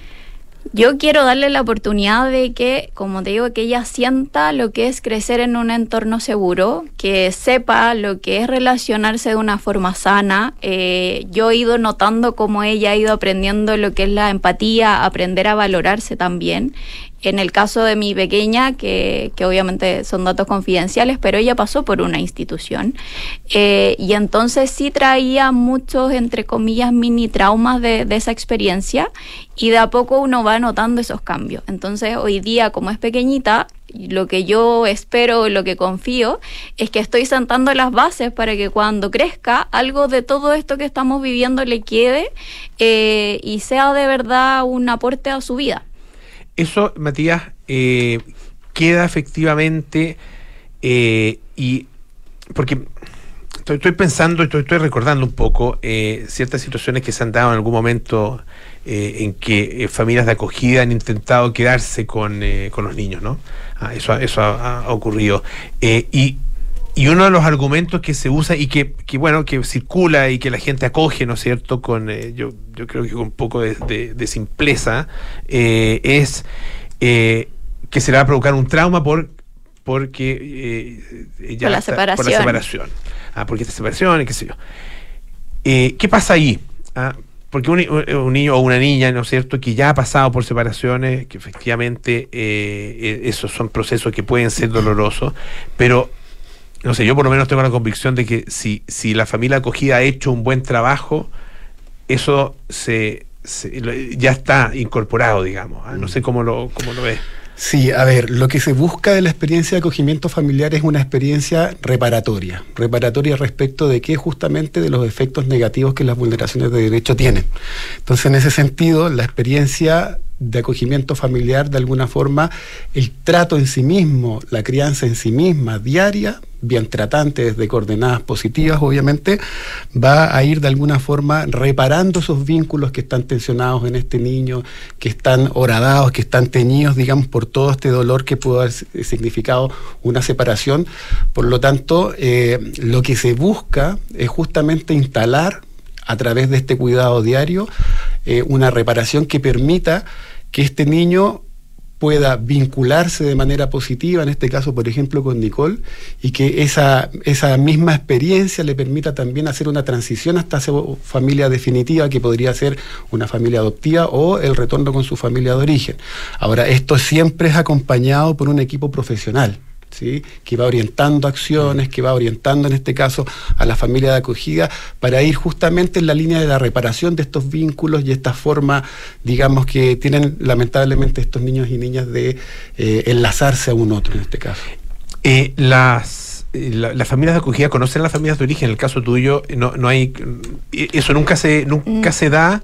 Yo quiero darle la oportunidad de que, como te digo, que ella sienta lo que es crecer en un entorno seguro, que sepa lo que es relacionarse de una forma sana. Eh, yo he ido notando cómo ella ha ido aprendiendo lo que es la empatía, aprender a valorarse también. En el caso de mi pequeña, que, que, obviamente son datos confidenciales, pero ella pasó por una institución eh, y entonces sí traía muchos, entre comillas, mini traumas de, de, esa experiencia y de a poco uno va notando esos cambios. Entonces hoy día, como es pequeñita, lo que yo espero, lo que confío, es que estoy sentando las bases para que cuando crezca algo de todo esto que estamos viviendo le quede eh, y sea de verdad un aporte a su vida. Eso, Matías, eh, queda efectivamente eh, y porque estoy, pensando, estoy, estoy recordando un poco eh, ciertas situaciones que se han dado en algún momento en que familias de acogida han intentado quedarse con, con los niños, ¿no? Ah, eso, eso ha, ha ocurrido. Y, y uno de los argumentos que se usa y que, que, bueno, que circula y que la gente acoge, ¿no es cierto?, con, eh, yo, yo creo que con un poco de, de- de simpleza, eh, es eh, que se le va a provocar un trauma por porque eh, ya Por la está- por la separación. separación. Ah, porque esta separación y qué sé yo. ¿Qué pasa ahí? Ah, porque un, un niño o una niña, ¿no es cierto?, que ya ha pasado por separaciones, que efectivamente eh, esos son procesos que pueden ser dolorosos, pero, no sé, yo por lo menos tengo la convicción de que si, si la familia acogida ha hecho un buen trabajo, eso se, ya está incorporado, digamos. Ah, No sé cómo lo, cómo lo ves. Sí, a ver, lo que se busca de la experiencia de acogimiento familiar es una experiencia reparatoria, reparatoria respecto de qué justamente de los efectos negativos que las vulneraciones de derecho tienen. Entonces, en ese sentido, la experiencia de acogimiento familiar, de alguna forma, el trato en sí mismo, la crianza en sí misma, diaria, bien tratante desde coordenadas positivas, obviamente, va a ir de alguna forma reparando esos vínculos que están tensionados en este niño, que están horadados, que están teñidos, digamos, por todo este dolor que pudo haber si- significado una separación. Por lo tanto, eh, lo que se busca es justamente instalar a través de este cuidado diario eh, una reparación que permita que este niño pueda vincularse de manera positiva, en este caso, por ejemplo, con Nicole, y que esa, esa misma experiencia le permita también hacer una transición hasta esa familia definitiva, que podría ser una familia adoptiva o el retorno con su familia de origen. Ahora, esto siempre es acompañado por un equipo profesional. ¿Sí? que va orientando acciones, que va orientando en este caso a la familia de acogida para ir justamente en la línea de la reparación de estos vínculos y esta forma, digamos, que tienen lamentablemente estos niños y niñas de eh, enlazarse a un otro en este caso. Eh, las, eh, la- las familias de acogida conocen a las familias de origen. En el caso tuyo, no, no hay. Eso nunca se, nunca Mm. se da.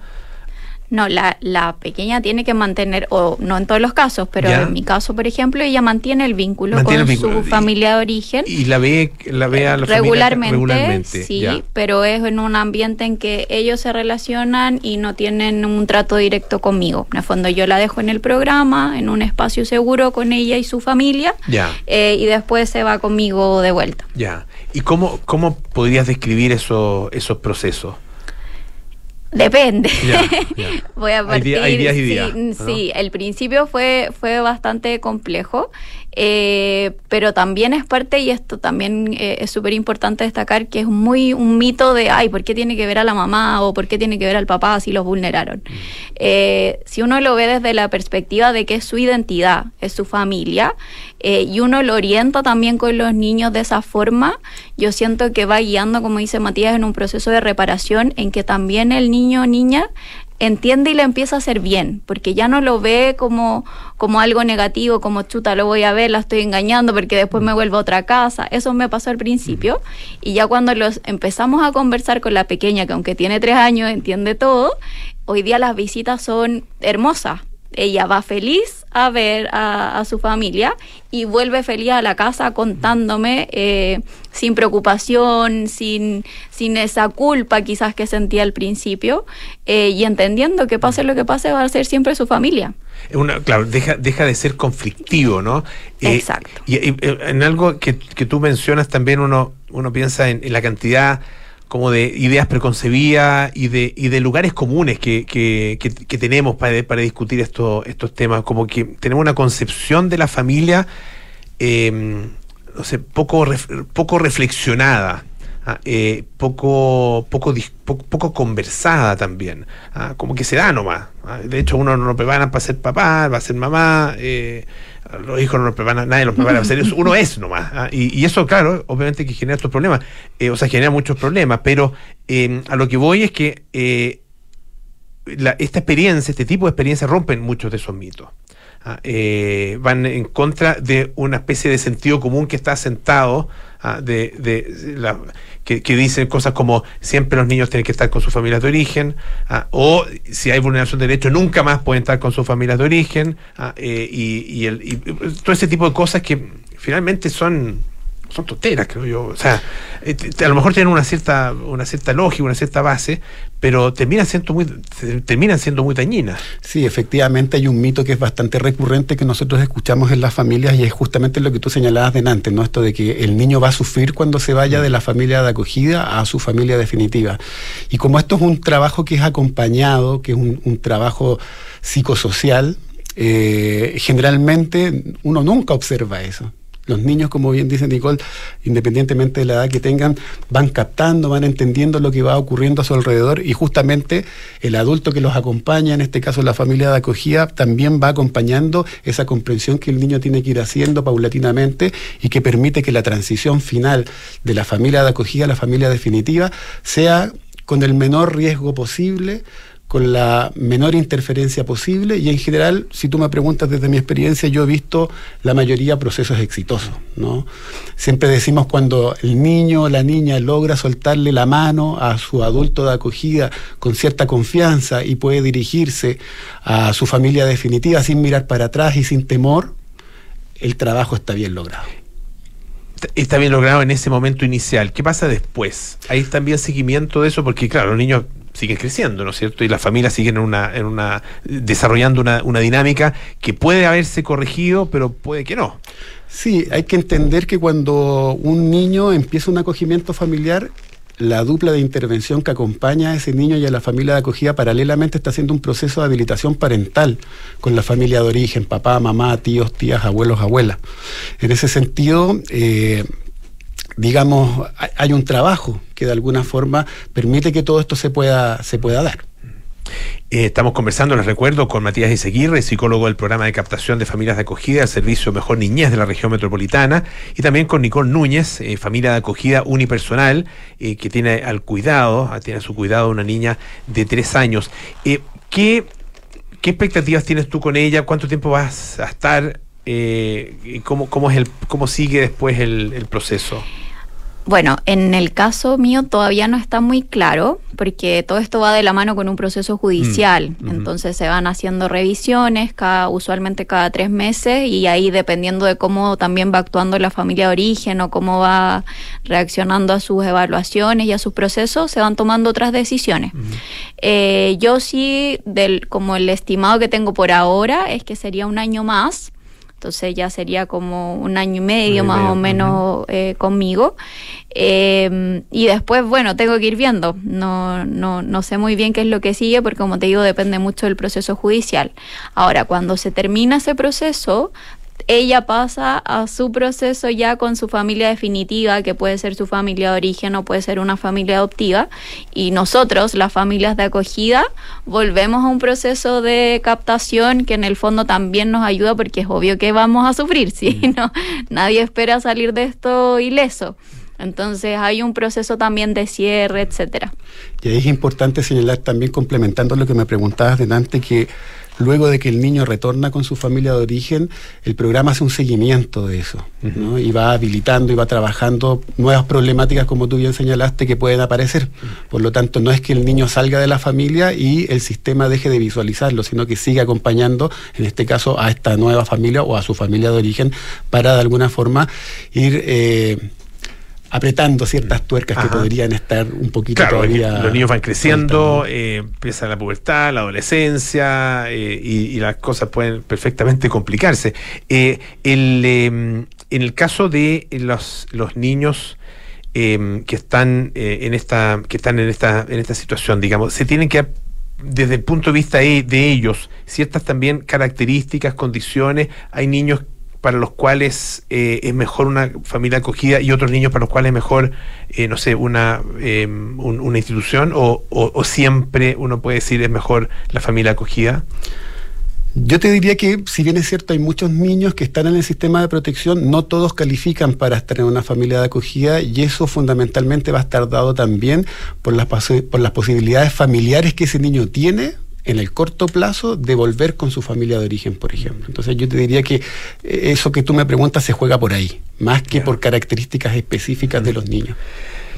No, la, la pequeña tiene que mantener, o no en todos los casos, pero Ya. en mi caso, por ejemplo, ella mantiene el vínculo Mantiene con el vínculo. su familia de origen. Y la ve, la ve a la familia regularmente, regularmente. sí, ya. pero es en un ambiente en que ellos se relacionan y no tienen un trato directo conmigo. En el fondo yo la dejo en el programa, en un espacio seguro con ella y su familia, Ya, eh, y después se va conmigo de vuelta. ya. ¿Y cómo, cómo podrías describir eso, esos procesos? Depende. Voy a Hay partir. día- hay días y sí, días, ¿no? sí, el principio fue, fue bastante complejo, eh, pero también es parte, y esto también eh, es súper importante destacar, que es muy un mito de, ay, ¿por qué tiene que ver a la mamá o por qué tiene que ver al papá si los vulneraron? Mm. Eh, si uno lo ve desde la perspectiva de que es su identidad, es su familia, eh, y uno lo orienta también con los niños de esa forma, yo siento que va guiando, como dice Matías, en un proceso de reparación en que también el niño o niña entiende y le empieza a hacer bien, porque ya no lo ve como, como algo negativo, como chuta, lo voy a ver, la estoy engañando porque después me vuelvo a otra casa. Eso me pasó al principio. Y ya cuando los empezamos a conversar con la pequeña, que aunque tiene tres años, entiende todo, hoy día las visitas son hermosas. Ella va feliz a ver a, a su familia y vuelve feliz a la casa contándome eh, sin preocupación, sin, sin esa culpa quizás que sentía al principio eh, y entendiendo que pase lo que pase va a ser siempre su familia. Una, claro, deja, deja de ser conflictivo, ¿no? Eh, Exacto. Y, y, eh, en algo que, que tú mencionas también uno, uno piensa en, en la cantidad como de ideas preconcebidas y de, y de lugares comunes que, que, que- tenemos para, para discutir esto- estos temas. Como que tenemos una concepción de la familia, eh, no sé, poco, poco reflexionada. ah, eh, poco, poco, poco conversada también, ah, como que se da nomás. ah, de hecho, uno no lo preparan para ser papá, va a ser mamá, eh, los hijos no los preparan, nadie los prepara uno es nomás. ah, y, eso, claro, obviamente que genera estos problemas, eh, o sea, genera muchos problemas, pero eh, a lo que voy es que eh, esta experiencia, este tipo de experiencias rompen muchos de esos mitos. ah, van en contra de una especie de sentido común que está asentado, ah, de, de la- que, que dicen cosas como siempre los niños tienen que estar con sus familias de origen, ah, o si hay vulneración de derechos, nunca más pueden estar con sus familias de origen, ah, eh, y, y el- y todo ese tipo de cosas que finalmente son son tonteras, creo yo. O sea, eh, a lo mejor tienen una cierta, una cierta lógica, una cierta base, pero terminan siendo muy, terminan siendo muy dañinas. Sí, efectivamente hay un mito que es bastante recurrente que nosotros escuchamos en las familias y es justamente lo que tú señalabas delante, ¿no? Esto de que el niño va a sufrir cuando se vaya de la familia de acogida a su familia definitiva. Y como esto es un trabajo que es acompañado, que es un, un trabajo psicosocial, eh, generalmente uno nunca observa eso. Los niños, como bien dice Nicole, independientemente de la edad que tengan, van captando, van entendiendo lo que va ocurriendo a su alrededor y justamente el adulto que los acompaña, en este caso la familia de acogida, también va acompañando esa comprensión que el niño tiene que ir haciendo paulatinamente y que permite que la transición final de la familia de acogida a la familia definitiva sea con el menor riesgo posible, con la menor interferencia posible y en general, si tú me preguntas desde mi experiencia, yo he visto la mayoría procesos exitosos, ¿no? Siempre decimos cuando el niño o la niña logra soltarle la mano a su adulto de acogida con cierta confianza y puede dirigirse a su familia definitiva sin mirar para atrás y sin temor, el trabajo está bien logrado. Está bien logrado en ese momento inicial. ¿Qué pasa después? ¿Hay también seguimiento de eso? Porque, claro, los niños siguen creciendo, ¿no es cierto? Y las familias siguen en una, en una desarrollando una, una dinámica que puede haberse corregido, pero puede que no. Sí, hay que entender que cuando un niño empieza un acogimiento familiar, la dupla de intervención que acompaña a ese niño y a la familia de acogida paralelamente está haciendo un proceso de habilitación parental con la familia de origen, papá, mamá, tíos, tías, abuelos, abuelas. En ese sentido, eh, digamos, hay- un trabajo que de alguna forma permite que todo esto se pueda, se pueda dar. Eh, estamos conversando, les recuerdo, con Matías Iseguirre, psicólogo del programa de captación de familias de acogida del Servicio Mejor Niñez de la región metropolitana, y también con Nicole Núñez, eh, familia de acogida unipersonal, eh, que tiene al cuidado, ah, tiene a su cuidado una niña de tres años. ¿qué, ¿Qué expectativas tienes tú con ella? ¿Cuánto tiempo vas a estar? ¿cómo, cómo, es el, ¿Cómo sigue después el proceso? Bueno, en el caso mío todavía no está muy claro, porque todo esto va de la mano con un proceso judicial. Mm, ujú. Entonces se van haciendo revisiones, cada, usualmente cada tres meses, y ahí dependiendo de cómo también va actuando la familia de origen o cómo va reaccionando a sus evaluaciones y a sus procesos, se van tomando otras decisiones. Eh, yo sí, del, como el estimado que tengo por ahora, es que sería un año más. Entonces ya sería como un año y medio más o menos eh, conmigo. Eh, y después, bueno, tengo que ir viendo. No, no, no sé muy bien qué es lo que sigue porque, como te digo, depende mucho del proceso judicial. Ahora, cuando se termina ese proceso, ella pasa a su proceso ya con su familia definitiva, que puede ser su familia de origen o puede ser una familia adoptiva, y nosotros, las familias de acogida, volvemos a un proceso de captación que en el fondo también nos ayuda porque es obvio que vamos a sufrir, ¿sí? No, nadie espera salir de esto ileso. Entonces hay un proceso también de cierre, etcétera. Y es importante señalar también, complementando lo que me preguntabas delante, que luego de que el niño retorna con su familia de origen, el programa hace un seguimiento de eso, ¿no? Y va habilitando y va trabajando nuevas problemáticas, como tú bien señalaste, que pueden aparecer. Por lo tanto, no es que el niño salga de la familia y el sistema deje de visualizarlo, sino que sigue acompañando, en este caso, a esta nueva familia o a su familia de origen, para de alguna forma ir... eh, apretando ciertas tuercas que podrían estar un poquito Claro, todavía los niños van creciendo, eh, empieza la pubertad, la adolescencia eh, y, y las cosas pueden perfectamente complicarse. Eh, el, eh, en el caso de los, los niños eh, que están eh, en esta que están en esta en esta situación, digamos, se tienen que desde el punto de vista de ellos ciertas también características, condiciones. Hay niños para los cuales eh, es mejor una familia acogida y otros niños para los cuales es mejor, eh, no sé, una, un- una institución o, siempre uno puede decir es mejor la familia acogida? Yo te diría que, si bien es cierto, hay muchos niños que están en el sistema de protección, no todos califican para estar en una familia de acogida y eso fundamentalmente va a estar dado también por las, por las posibilidades familiares que ese niño tiene en el corto plazo de volver con su familia de origen, por ejemplo. Entonces yo te diría que eh, eso que tú me preguntas se juega por ahí, más que por características específicas de los niños.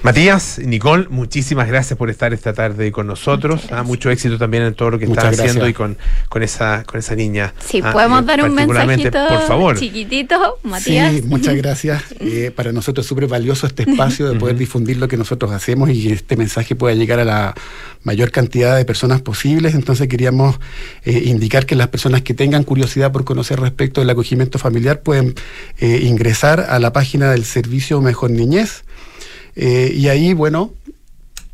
Matías, Nicole, muchísimas gracias por estar esta tarde con nosotros. Ah, mucho éxito también en todo lo que Muchas estás haciendo y con, con esa con esa niña. Si Ah, podemos eh, dar un mensajito por favor. chiquitito, Matías. Sí, muchas gracias. Eh, para nosotros es súper valioso este espacio de poder difundir lo que nosotros hacemos y que este mensaje pueda llegar a la mayor cantidad de personas posibles. Entonces queríamos eh, indicar que las personas que tengan curiosidad por conocer respecto del acogimiento familiar pueden eh, ingresar a la página del Servicio Mejor Niñez. Eh, y ahí, bueno,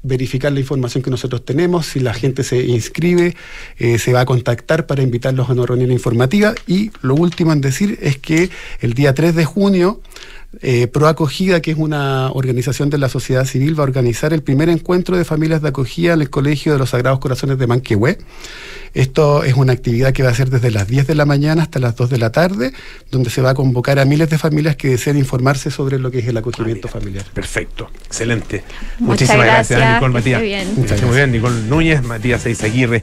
verificar la información que nosotros tenemos, si la gente se inscribe, eh, se va a contactar para invitarlos a una reunión informativa y lo último en decir es que el día 3 de junio eh, Pro Acogida, que es una organización de la sociedad civil, va a organizar el primer encuentro de familias de acogida en el Colegio de los Sagrados Corazones de Manquehue. Esto es una actividad que va a ser desde las 10 de la mañana hasta las 2 de la tarde, donde se va a convocar a miles de familias que deseen informarse sobre lo que es el acogimiento familiar. Perfecto, excelente. Muchas Muchísimas gracias, gracias, Nicole Matías. bien. Muchas Muy bien, Nicole Núñez, Matías Eizaguirre,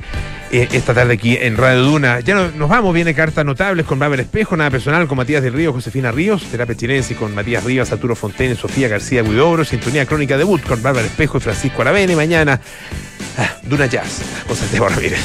eh, esta tarde aquí en Radio Duna. Ya no- nos vamos, viene cartas notables con Babel Espejo, nada personal con Matías del Río, Josefina Ríos, terapia chilense con Matías Rivas, Arturo Fontaine, Sofía García Guidobro, sintonía crónica debut con Bárbara Espejo y Francisco Aravene. Mañana, ah, Duna Jazz, cosas de Ramírez.